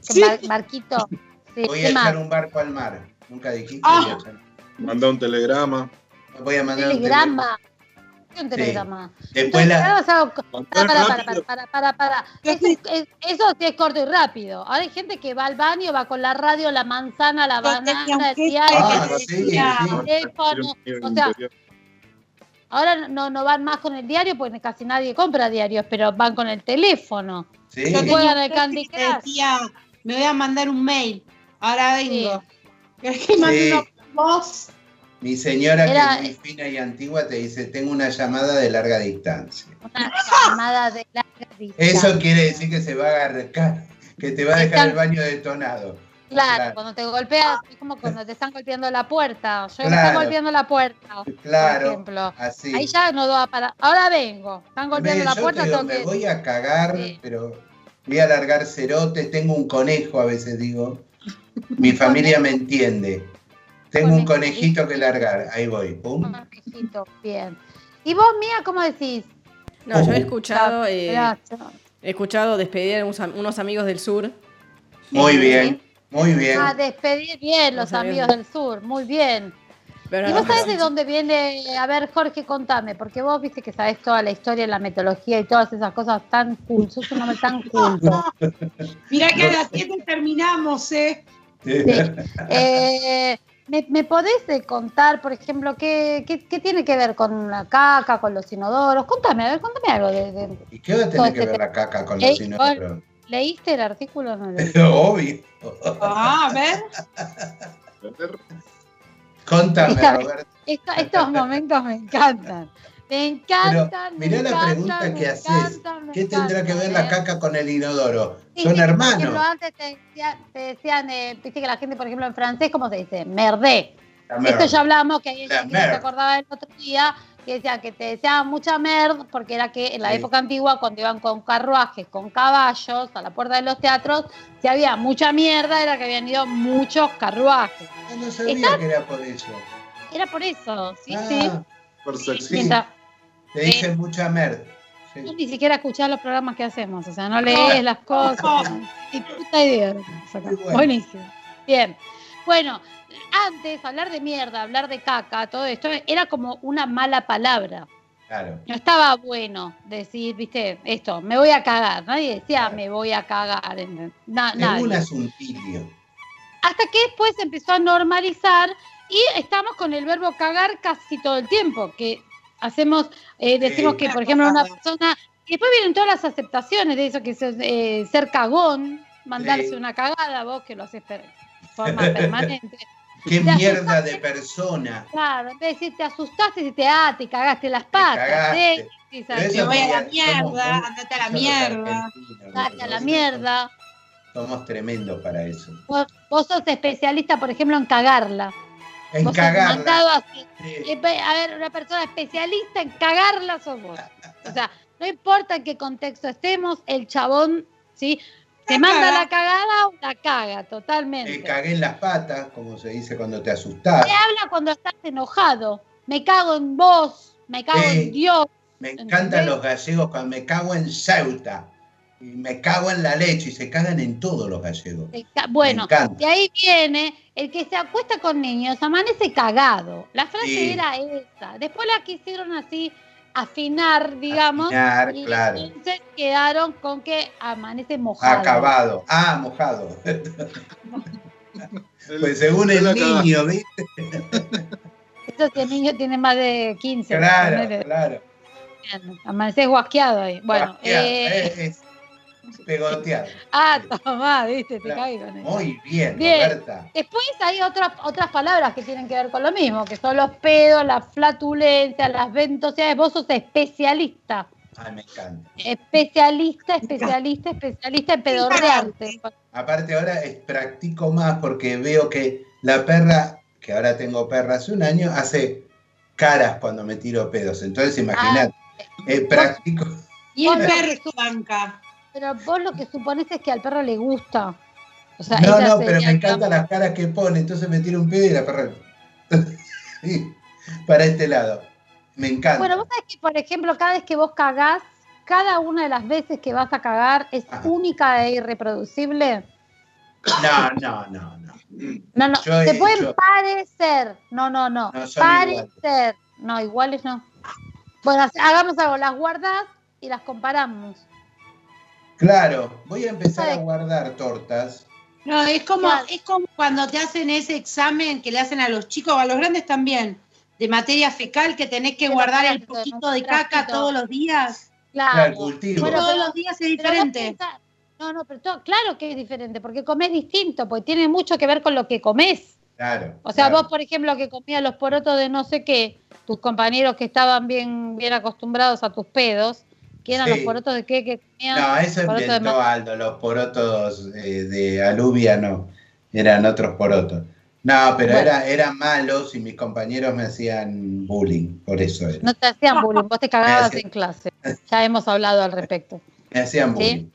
Sí. Mar- Marquito. Sí, Voy ¿qué a echar un barco al mar. Nunca dijiste. Ah. voy a echar- Manda un telegrama. Voy a mandar un Telegrama. En Telegrama. Después Entonces, la- ahora vas a- Cuando Para, es para, para, rápido, para, para, para. Eso, es, eso sí es corto y rápido. Ahora hay gente que va al baño, va con la radio, la manzana, la banana, el diario, Ah, el teléfono. O sea, ahora no, no van más con el diario porque casi nadie compra diarios, pero van con el teléfono. Sí. Juegan Candy Crush. me voy a mandar un mail. Ahora vengo. ¿Querés que mande Sí. Mi señora, Era- que es muy fina y antigua, te dice, tengo una llamada de larga distancia. Una llamada de larga distancia. Eso quiere decir que se va a agarrar, que te va a dejar el baño detonado. Claro, Claro. cuando te golpeas, es como cuando te están golpeando la puerta. Yo me Claro. están golpeando la puerta, por Claro, ejemplo. así. Ahí ya no da para. Ahora vengo. Están golpeando la yo puerta, tengo me que. voy a cagar, Sí. pero voy a largar cerotes, tengo un conejo, a veces digo. Mi familia me entiende. Tengo un conejito que largar. Ahí voy. Pum. Conejito, Bien. ¿Y vos, Mía, cómo decís? No, yo he escuchado, eh, Gracias. he escuchado despedir a unos, am- unos amigos del sur. Muy bien, muy bien. A despedir bien los Los amigos amigos del sur, muy bien. Pero ¿Y no, vos sabés de dónde viene? A ver, Jorge, contame, porque vos viste que sabés toda la historia, la metodología y todas esas cosas tan cool. Sos un hombre tan culto. Mirá que a las 7 terminamos, ¿eh? Eh, ¿me, me podés eh, contar, por ejemplo, qué, qué, qué tiene que ver con la caca, con los inodoros? Contame, a ver, contame algo. De, de- ¿Y qué tener que ver la caca con los inodoros? ¿Leíste el artículo o no leíste? Obvio. Ah, a ver. Contame, Roberto. Esto- estos momentos me encantan. Me encantan. me Mirá la encantan, pregunta me que haces. me ¿Qué tendrá que ver la caca con el inodoro? Sí, Son viste, Por hermanos. ejemplo, antes te decían, te decían eh, viste que la gente, por ejemplo, en francés, ¿cómo se dice? Merdé. La Esto merde. ya hablamos, que que se merde. acordaba el otro día, que decía que te decían mucha merd, porque era que en la Sí. época antigua, cuando iban con carruajes, con caballos, a la puerta de los teatros, si había mucha mierda, era que habían ido muchos carruajes. Yo no sabía Está- que era por eso. Era por eso, sí, Ah, sí. Por sexy. Te dicen mucha merda. Sí. Tú ni siquiera escuchás los programas que hacemos, o sea, no lees las cosas. Ni puta idea. bueno. Buenísimo. Bien. Bueno, antes hablar de mierda, hablar de caca, todo esto, era como una mala palabra. Claro. No estaba bueno decir, viste, esto, me voy a cagar. Nadie decía me voy a cagar. Na- Es nadie. un asuntilio. Hasta que después se empezó a normalizar y estamos con el verbo cagar casi todo el tiempo, que hacemos, eh, decimos que, por ejemplo, una persona, y después vienen todas las aceptaciones de eso, que es eh, ser cagón, mandarse Sí. una cagada, vos que lo haces de forma permanente. Qué Te mierda de persona. Claro, en vez de decir te asustaste, te ah, te cagaste las patas, Me voy a la mierda, andate a la mierda. argentinos, Date a la mierda. Somos tremendos para eso. Vos, vos sos especialista, por ejemplo, en cagarla. En Vos cagarla. mandado así. Sí. Eh, A ver, una persona especialista en cagarla sos vos. O sea, no importa en qué contexto estemos, el chabón, ¿sí? Te manda caga. la cagada o la caga, totalmente. Me cagué en las patas, como se dice cuando te asustás. Te habla cuando estás enojado. Me cago en vos, me cago Sí. en Dios. Me ¿Entendés? encantan los gallegos cuando me cago en Ceuta. Y me cago en la leche y se cagan en todos los gallegos. Bueno, de ahí viene el que se acuesta con niños, amanece cagado. La frase Sí. era esa. Después la quisieron así afinar, digamos. Afinar, y claro. entonces quedaron con que amanece mojado. Acabado. Ah, mojado. pues según el niño, ¿viste? Eso si el niño tiene más de 15. Claro, claro. Amaneces guasqueado ahí. Bueno, Guasqueado, eh, es, es pegoteado. ah, tomá, viste, te Claro. caí con eso. Muy bien, Bien. Roberta. Después hay otras otras palabras que tienen que ver con lo mismo, que son los pedos, la flatulencia, las ventosidades. Vos sos especialista. Ay, me encanta. Especialista, especialista, especialista en pedorrearte. Aparte ahora es, practico más porque veo que la perra, que ahora tengo perra hace un año, hace caras cuando me tiro pedos. Entonces imagínate, eh, practico. Y el perro su banca. Pero vos lo que supones es que al perro le gusta. O sea, No, no, pero me encantan las caras que pone, entonces me tiro un pedo y la perra. Sí, para este lado. Me encanta. Bueno, vos sabés que, por ejemplo, cada vez que vos cagás, cada una de las veces que vas a cagar es Ajá. única e irreproducible. No, no, no, no. No, no, Yo he te pueden parecer. No, no, no. Parecer. No, iguales no. Bueno, hagamos algo, las guardás y las comparamos. Claro, voy a empezar a guardar tortas. No, es como, es como cuando te hacen ese examen que le hacen a los chicos o a los grandes también, de materia fecal, que tenés que Pero guardar el poquito de caca todos los días. Claro, Claro. el cultivo. Bueno, todos pero- los días es diferente. no, no, pero to- claro que es diferente, porque comés distinto, porque tiene mucho que ver con lo que comés. Claro. O sea, claro. vos, por ejemplo, que comías los porotos de no sé qué, tus compañeros que estaban bien, bien acostumbrados a tus pedos, que eran Sí. los porotos de qué que comían. No, eso inventó Aldo, los porotos eh, de alubia no, eran otros porotos. No, pero Bueno. era, eran malos y mis compañeros me hacían bullying, por eso era. No te hacían bullying, vos te cagabas en clase. Ya hemos hablado al respecto. Me hacían Sí. bullying.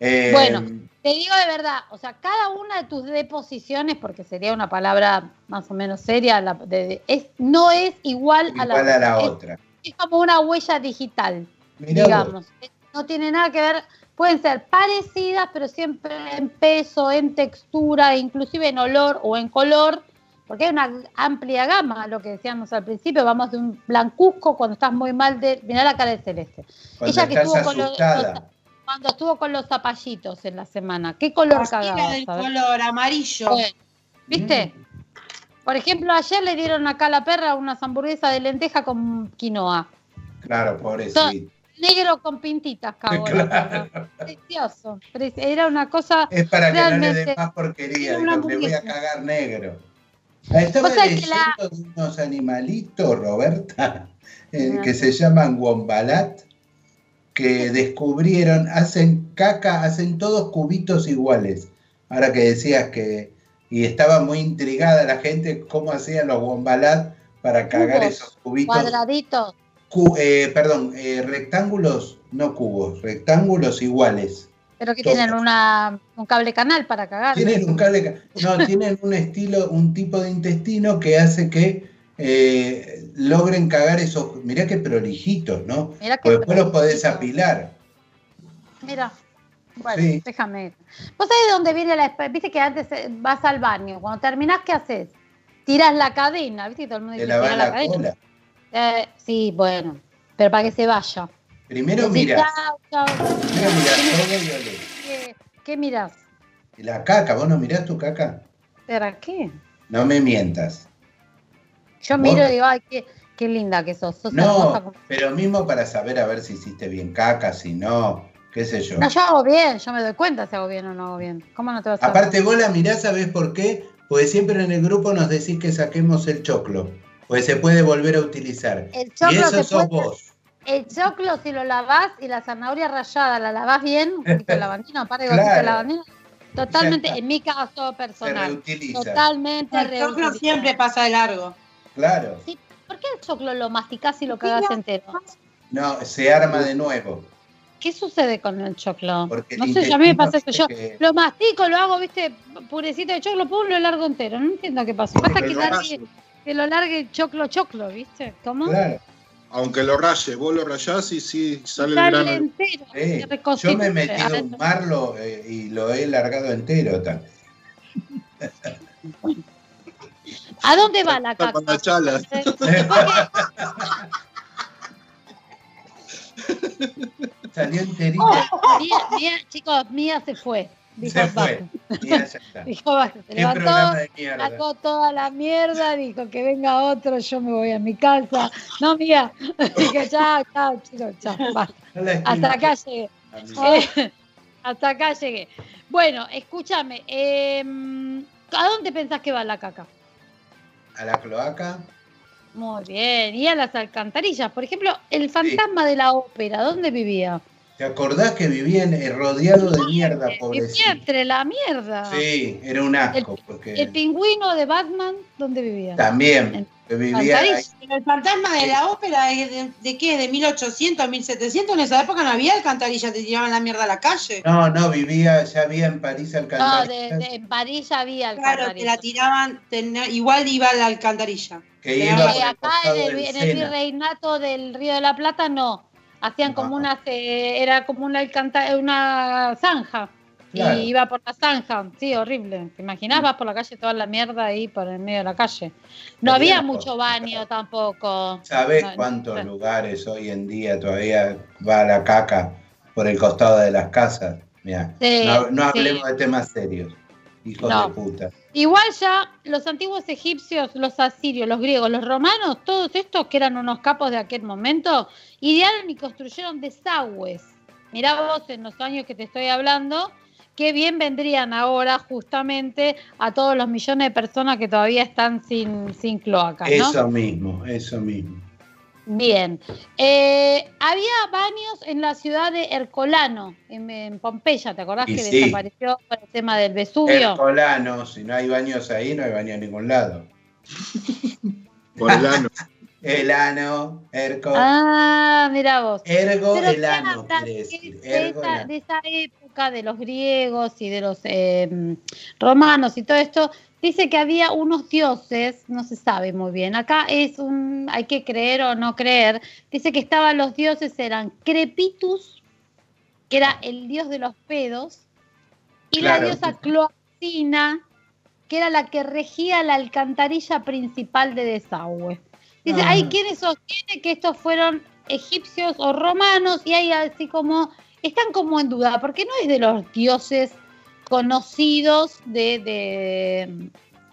Eh, Bueno, Te digo de verdad, o sea, cada una de tus deposiciones, porque sería una palabra más o menos seria, la- de- de- es, no es igual, a la, igual a la es- otra. es como una huella digital. Mirá digamos. No tiene nada que ver, pueden ser parecidas, pero siempre en peso, en textura, inclusive en olor o en color, porque hay una amplia gama, lo que decíamos al principio, vamos de un blancuzco cuando estás muy mal de... Mirá la cara de Celeste. Cuando Ella que estuvo con los, los- cuando estuvo con los zapallitos en la semana, ¿qué color cagabas? del color amarillo. ¿Viste? Por ejemplo, ayer le dieron acá a la perra unas hamburguesas de lenteja con quinoa. Claro, pobrecito. Negro con pintitas, la perra. Precioso. Pre- Era una cosa. Es para que no le des más porquería, digo, le voy a cagar negro. Ah, Estaba leyendo la- de unos animalitos, Roberta, eh, que se llaman wombalat, que descubrieron, hacen caca, hacen todos cubitos iguales. Ahora que decías que, y estaba muy intrigada la gente cómo hacían los wombalat para cagar Cubos, esos cubitos. Cuadraditos. Cu- eh, perdón, eh, rectángulos, no cubos, rectángulos iguales. Pero que Todos. tienen una, un cable canal para cagar. Tienen un cable, ca- no, tienen un estilo, un tipo de intestino que hace que eh, logren cagar esos, mirá qué prolijitos, ¿no? Mirá que Porque después los podés apilar. Mira. Bueno, Sí. déjame. ¿Vos sabés de dónde viene la Viste que antes vas al baño. Cuando terminás, ¿qué haces? Tirás la cadena. ¿Viste que todo el mundo dice lavás tirá la cadena? cola. Eh, sí, bueno. Pero para que se vaya. Primero Decís, mirás, chau, chau. primero mirás todo y olés. ¿Qué, qué mirás? La caca, ¿vos no mirás tu caca? ¿Para qué? No me mientas. Yo ¿Vos? miro y digo, ay, qué, qué linda que sos. sos No, pero mismo para saber a ver si hiciste bien caca, si no, qué sé yo. No, yo hago bien, yo me doy cuenta si hago bien o no hago bien. ¿Cómo no te vas a Aparte vos la mirás, ¿sabés por qué? Porque siempre en el grupo nos decís que saquemos el choclo, pues se puede volver a utilizar. El y eso se sos puede- vos. El choclo, si lo lavás y la zanahoria rallada la lavás bien, un poquito de lavandina, un par de Claro. lavandina, totalmente, Ya en mi caso Se personal, reutiliza. totalmente El choclo siempre pasa de largo. Claro. Sí, ¿Por qué el choclo lo masticás y lo cagás entero? No, se arma de nuevo. ¿Qué sucede con el choclo? Porque el no sé, yo a mí me pasa eso. Yo que- lo mastico, lo hago, viste, purecito de choclo, pum, lo largo entero. No entiendo qué pasó. Pasa que. Que lo largue choclo, choclo, ¿viste? ¿Cómo? Claro. Aunque lo rayes, vos lo rayás y sí sale el Sale grano. entero. Se Yo me he metido un marlo eh, y lo he largado entero también. ¿A dónde va la caca? con la chala. Salió enterito. Mía, mía, chicos, Mía se fue. Dijo, Se fue. basta. Y ya está. Dijo, basta. Se levantó, sacó toda la mierda, dijo que venga otro, yo me voy a mi casa. No, Mía. Dije, chao, chao, chicos, chao. basta. Hasta acá llegué. Eh, hasta acá llegué. Bueno, escúchame. eh, ¿A dónde pensás que va la caca? A la cloaca. Muy bien. Y a las alcantarillas. Por ejemplo, el fantasma de la ópera, ¿dónde vivía? ¿Te acordás que vivían eh, rodeado de mierda, Vivía pobrecito? entre la mierda. Sí, era un asco. Porque El pingüino de Batman, ¿dónde vivía? también que vivía. Alcantarilla. El fantasma de la ópera es de, de qué? ¿De 1800, 1700? En esa época no había alcantarilla, te tiraban la mierda a la calle. No, no, vivía, ya había en París No, alcantarillas de, de- en París ya había Claro, te alcantarilla. la tiraban, tenía- igual iba a la alcantarilla. que iba el acá en el, en el virreinato del Río de la Plata no. Hacían como No. una, era como una alcanta- una zanja. Claro. Y iba por la zanja, sí, horrible. ¿Te imaginás? Vas por la calle toda la mierda ahí por el medio de la calle. No había mucho baño tampoco. ¿Sabés No, cuántos no. lugares hoy en día todavía va la caca por el costado de las casas? Mirá, Sí, no, sí. hablemos de temas serios, hijos de puta. Igual ya los antiguos egipcios, los asirios, los griegos, los romanos, todos estos que eran unos capos de aquel momento, idearon y construyeron desagües. Mirá vos en los años que te estoy hablando, qué bien vendrían ahora justamente a todos los millones de personas que todavía están sin, sin cloacas. Eso mismo, eso mismo. Bien. Eh, había baños en la ciudad de Ercolano, en, en Pompeya, ¿te acordás Y que sí. desapareció por el tema del Vesubio? Hercolano, si no hay baños ahí, no hay baño en ningún lado. Por el ano. El ano, erco, Ah, mira vos. ergo, Pero el ¿qué ano, habla quiere de, esa, de esa época de los griegos y de los eh, romanos y todo esto, dice que había unos dioses, no se sabe muy bien. Acá es un, hay que creer o no creer. Dice que estaban los dioses, eran Crepitus, que era el dios de los pedos, y la diosa Cloacina, que era la que regía la alcantarilla principal de desagüe. Dice, Ah. hay quienes sostienen que estos fueron egipcios o romanos y hay así como, están como en duda, porque no es de los dioses conocidos de, de,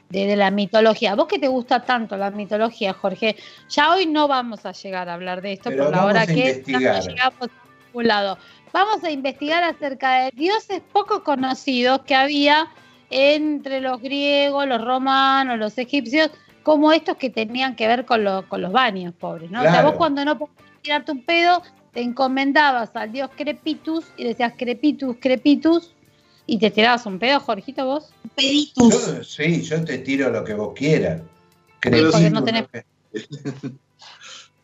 de- de la mitología. Vos que te gusta tanto la mitología, Jorge, ya hoy no vamos a llegar a hablar de esto Pero por la hora que no llegamos a ningún lado. Vamos a investigar acerca de dioses poco conocidos que había entre los griegos, los romanos, los egipcios, como estos que tenían que ver con, lo- con los baños, pobres, ¿no? O sea, vos cuando no podías tirarte un pedo, te encomendabas al dios Crepitus y decías Crepitus, Crepitus, y te tirabas un pedo, Jorgito, vos. Peditus. Yo- sí, yo te tiro lo que vos quieras. Porque Crepitus, no tenés- que-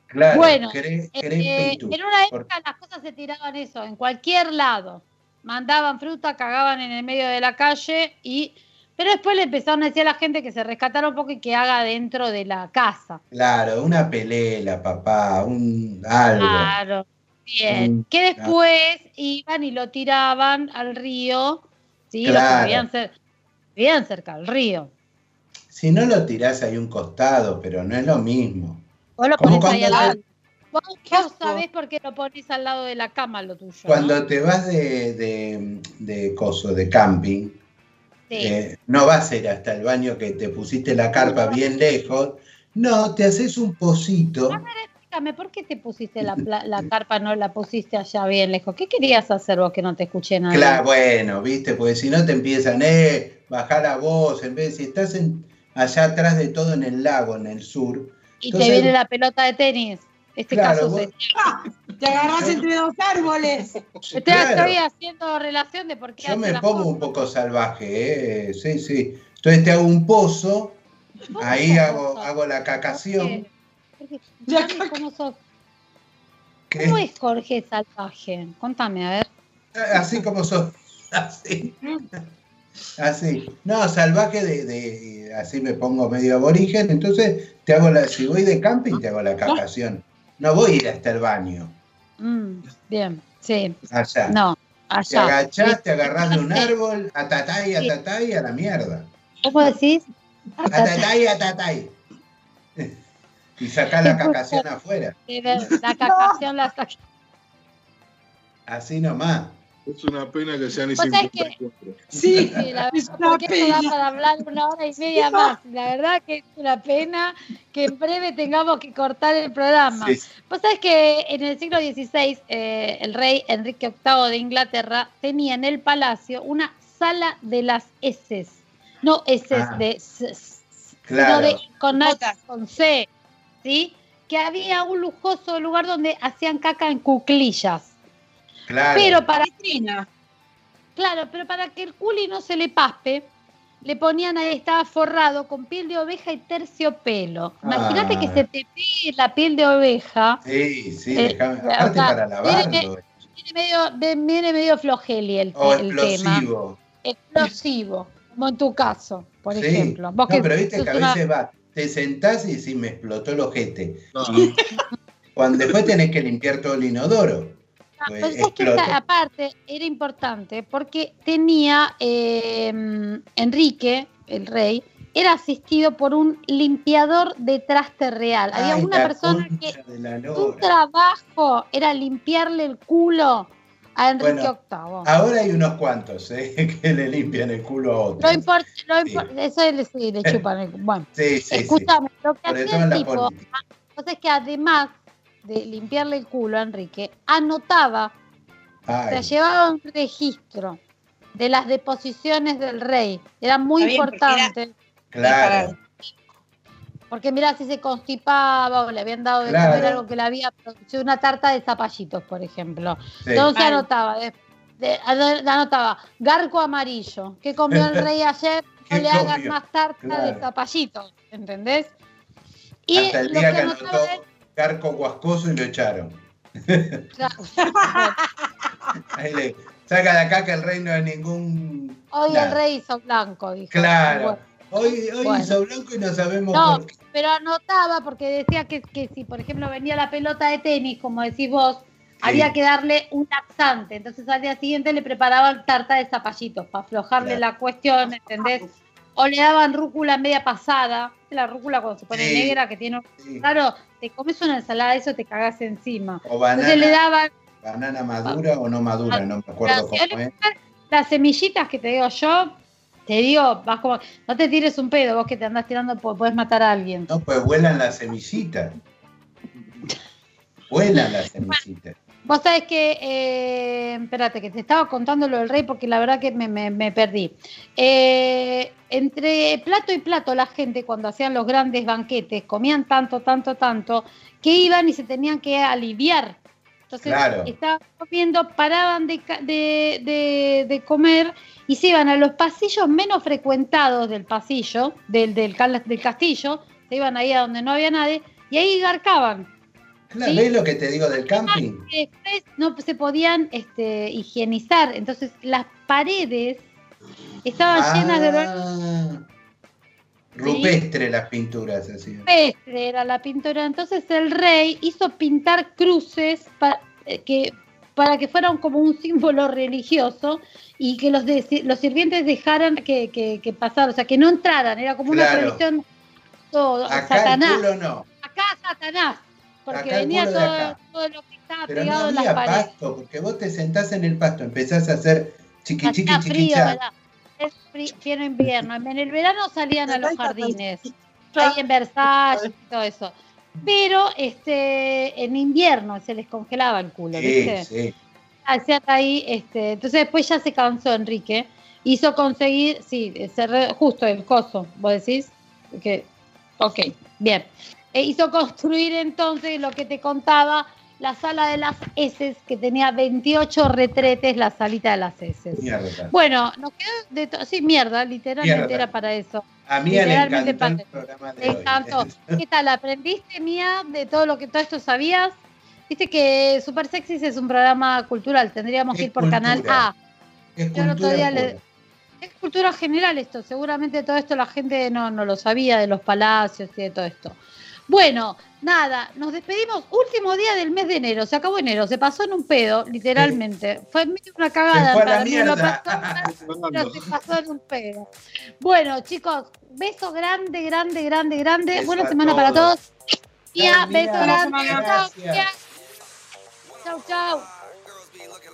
Claro, Bueno, cre- Eh, crepitus. en una época las cosas se tiraban eso, en cualquier lado. Mandaban fruta, cagaban en el medio de la calle y... Pero después le empezaron a decir a la gente que se rescatara un poco y que haga dentro de la casa. Claro, una pelela, papá, un algo. Claro, bien. Que después iban y lo tiraban al río, ¿sí? Los que Claro. vivían, cer- vivían cerca del río. Si no lo tirás ahí un costado, pero no es lo mismo. Vos lo pones ahí al cuando lado. Vos, vos sabés por qué lo pones al lado de la cama lo tuyo. ¿no? Cuando te vas de, de, de coso, de camping, Sí. eh, no vas a ir hasta el baño que te pusiste la carpa bien lejos. No, te haces un pocito. Explícame, ¿por qué te pusiste la, la carpa, no la pusiste allá bien lejos? ¿Qué querías hacer vos que no te escuché nada? Claro, bueno, viste, porque si no te empiezan, eh, bajar la voz, en vez, si estás en, allá atrás de todo en el lago, en el sur. y entonces- te viene la pelota de tenis. Este Claro, caso vos- se... Te agarrás entre dos árboles. Estoy, Claro. estoy haciendo relación de por qué Yo me pongo cosas. un poco salvaje, ¿eh? sí, sí. Entonces te hago un pozo, ¿Vos ahí hago, hago la cacación. Contame ¿Cómo, sos? ¿Qué? ¿Cómo es Jorge salvaje? Contame, a ver. Así como sos. Así. Así. No, salvaje de, de- así me pongo medio aborigen, entonces te hago la, si voy de camping te hago la cacación. No voy a ir hasta el baño. Mm, bien, sí. Allá. No, Te allá. agachás, te agarrás de un árbol, atatay, atatay, a la mierda. ¿Cómo decís? Atatay, atatay. Y sacás la cacación afuera. La cacación la saca. Así nomás. Es una pena que sean sabés que- 54. Sí, Sí, la es verdad, una porque esto da pena. para hablar una hora y media más. La verdad que es una pena que en breve tengamos que cortar el programa. Sí. Vos sabés que en el siglo XVI eh, el rey Enrique VIII de Inglaterra tenía en el palacio una sala de las heces. No heces Ah. de s- s- Claro. sino de con, H, Jotas. con C, ¿sí? Que había un lujoso lugar donde hacían caca en cuclillas. Claro. Pero para. Claro, pero para que el culi no se le paspe, le ponían ahí, estaba forrado con piel de oveja y terciopelo. Imagínate Ah. que se te pegue la piel de oveja. Sí, sí, Eh, déjame. o sea, para lavarlo. viene- Viene medio, viene medio flojeli el, O el tema. explosivo. Explosivo, como en tu caso, por Sí. ejemplo. Vos no, que pero viste que a una- veces va, te sentás y decís, me explotó el ojete. No, Y cuando después tenés que limpiar todo el inodoro. Pues Pues que esta, aparte era importante porque tenía eh, Enrique, el rey, era asistido por un limpiador de traste real. Había una persona que su trabajo era limpiarle el culo a Enrique Bueno, VIII. Ahora hay unos cuantos ¿eh? que le limpian el culo a No otros. importa, no importa, eso le, sí, le chupan el Bueno, Sí, sí, sí. escúchame, lo que hacía el tipo, política. cosa es que además de limpiarle el culo a Enrique, anotaba, Ay, llevaba un registro de las deposiciones del rey. Era muy Está bien, porque importante, claro. Porque mira si se constipaba o le habían dado de Claro. comer algo que le había producido una tarta de zapallitos, por ejemplo. Sí. Entonces Mal. anotaba, de- de- anotaba, garco amarillo, ¿qué comió el rey ayer? No ¿Qué le hagas más tarta de zapallitos, ¿entendés? Y Hasta el lo día que que anotaba anotó él- Garco Guascoso y lo echaron. claro, Ahí le saca de acá que el rey no es ningún. hoy nada. el rey hizo blanco, dijo. Claro. Hoy, hoy Bueno. hizo blanco y no sabemos No, por qué. pero anotaba porque decía que, que si, por ejemplo, venía la pelota de tenis, como decís vos, había que darle un laxante. Entonces al día siguiente le preparaban tarta de zapallitos para aflojarle Claro. la cuestión, ¿entendés? O le daban rúcula media pasada. La rúcula cuando se pone Sí. negra, que tiene... Sí. Claro, te comes una ensalada, eso te cagás encima. O banana, Entonces le daban banana madura o no madura, no me acuerdo cómo es. las semillitas que te digo yo, te digo, vas como, no te tires un pedo, vos que te andás tirando, podés matar a alguien. No, pues vuelan las semillitas. Vuelan las semillitas. Vos sabés que, eh, espérate, que te estaba contando lo del rey porque la verdad que me, me- me perdí. Eh, entre plato y plato la gente cuando hacían los grandes banquetes comían tanto, tanto, tanto que iban y se tenían que aliviar. Entonces Claro. estaban comiendo, paraban de, de- de- de comer y se iban a los pasillos menos frecuentados del pasillo, del, del, castillo, se iban ahí a donde no había nadie y ahí garcaban. Claro, Sí. ¿Ves lo que te digo del camping? después no se podían este, higienizar, entonces las paredes estaban llenas de Rupestre las pinturas así. rupestre, era la pintura. Entonces el rey hizo pintar cruces pa- eh, que, para que fueran como un símbolo religioso y que los, de- los sirvientes dejaran que, que, que pasara, o sea, que no entraran, era como una Claro. tradición todo, Acá Satanás. el no. Acá Satanás, porque Acá venía todo, acá. todo lo que estaba Pero no pegado en había las paredes. pasto, porque vos te sentás en el pasto, empezás a hacer chiqui chiqui chiqui frío, pleno invierno. En el verano salían a los jardines, ahí en Versalles y todo eso. Pero este, en invierno se les congelaba el culo, Sí, ¿viste? sí. Hacían ahí, este, entonces después ya se cansó Enrique, hizo conseguir, sí, re- justo el coso, vos decís, que, ok, bien. E hizo construir entonces lo que te contaba, la sala de las heces, que tenía 28 retretes, la salita de las heces. Mierda. Bueno, nos quedó de todo. Sí, mierda, literalmente Mierda. era para eso. A Mía le literalmente encantó el parte- programa de hoy. ¿Qué tal? ¿Aprendiste, Mía, de todo lo que todo esto sabías? Viste que Super Sexys es un programa cultural, tendríamos que ir por canal. A. Es Yo el otro cultura día le-. Es cultura general esto, seguramente todo esto la gente no, no lo sabía de los palacios y de todo esto. Bueno, nada, nos despedimos. Último día del mes de enero, se acabó enero, se pasó en un pedo, literalmente. Fue una cagada Se para mí, mierda. pasó, pero se pasó en un pedo. Bueno, chicos, beso grande, grande, grande, grande. Beso Buena semana para todos. todos. Mía, Chao, Mía. beso grande. Chao. Chao,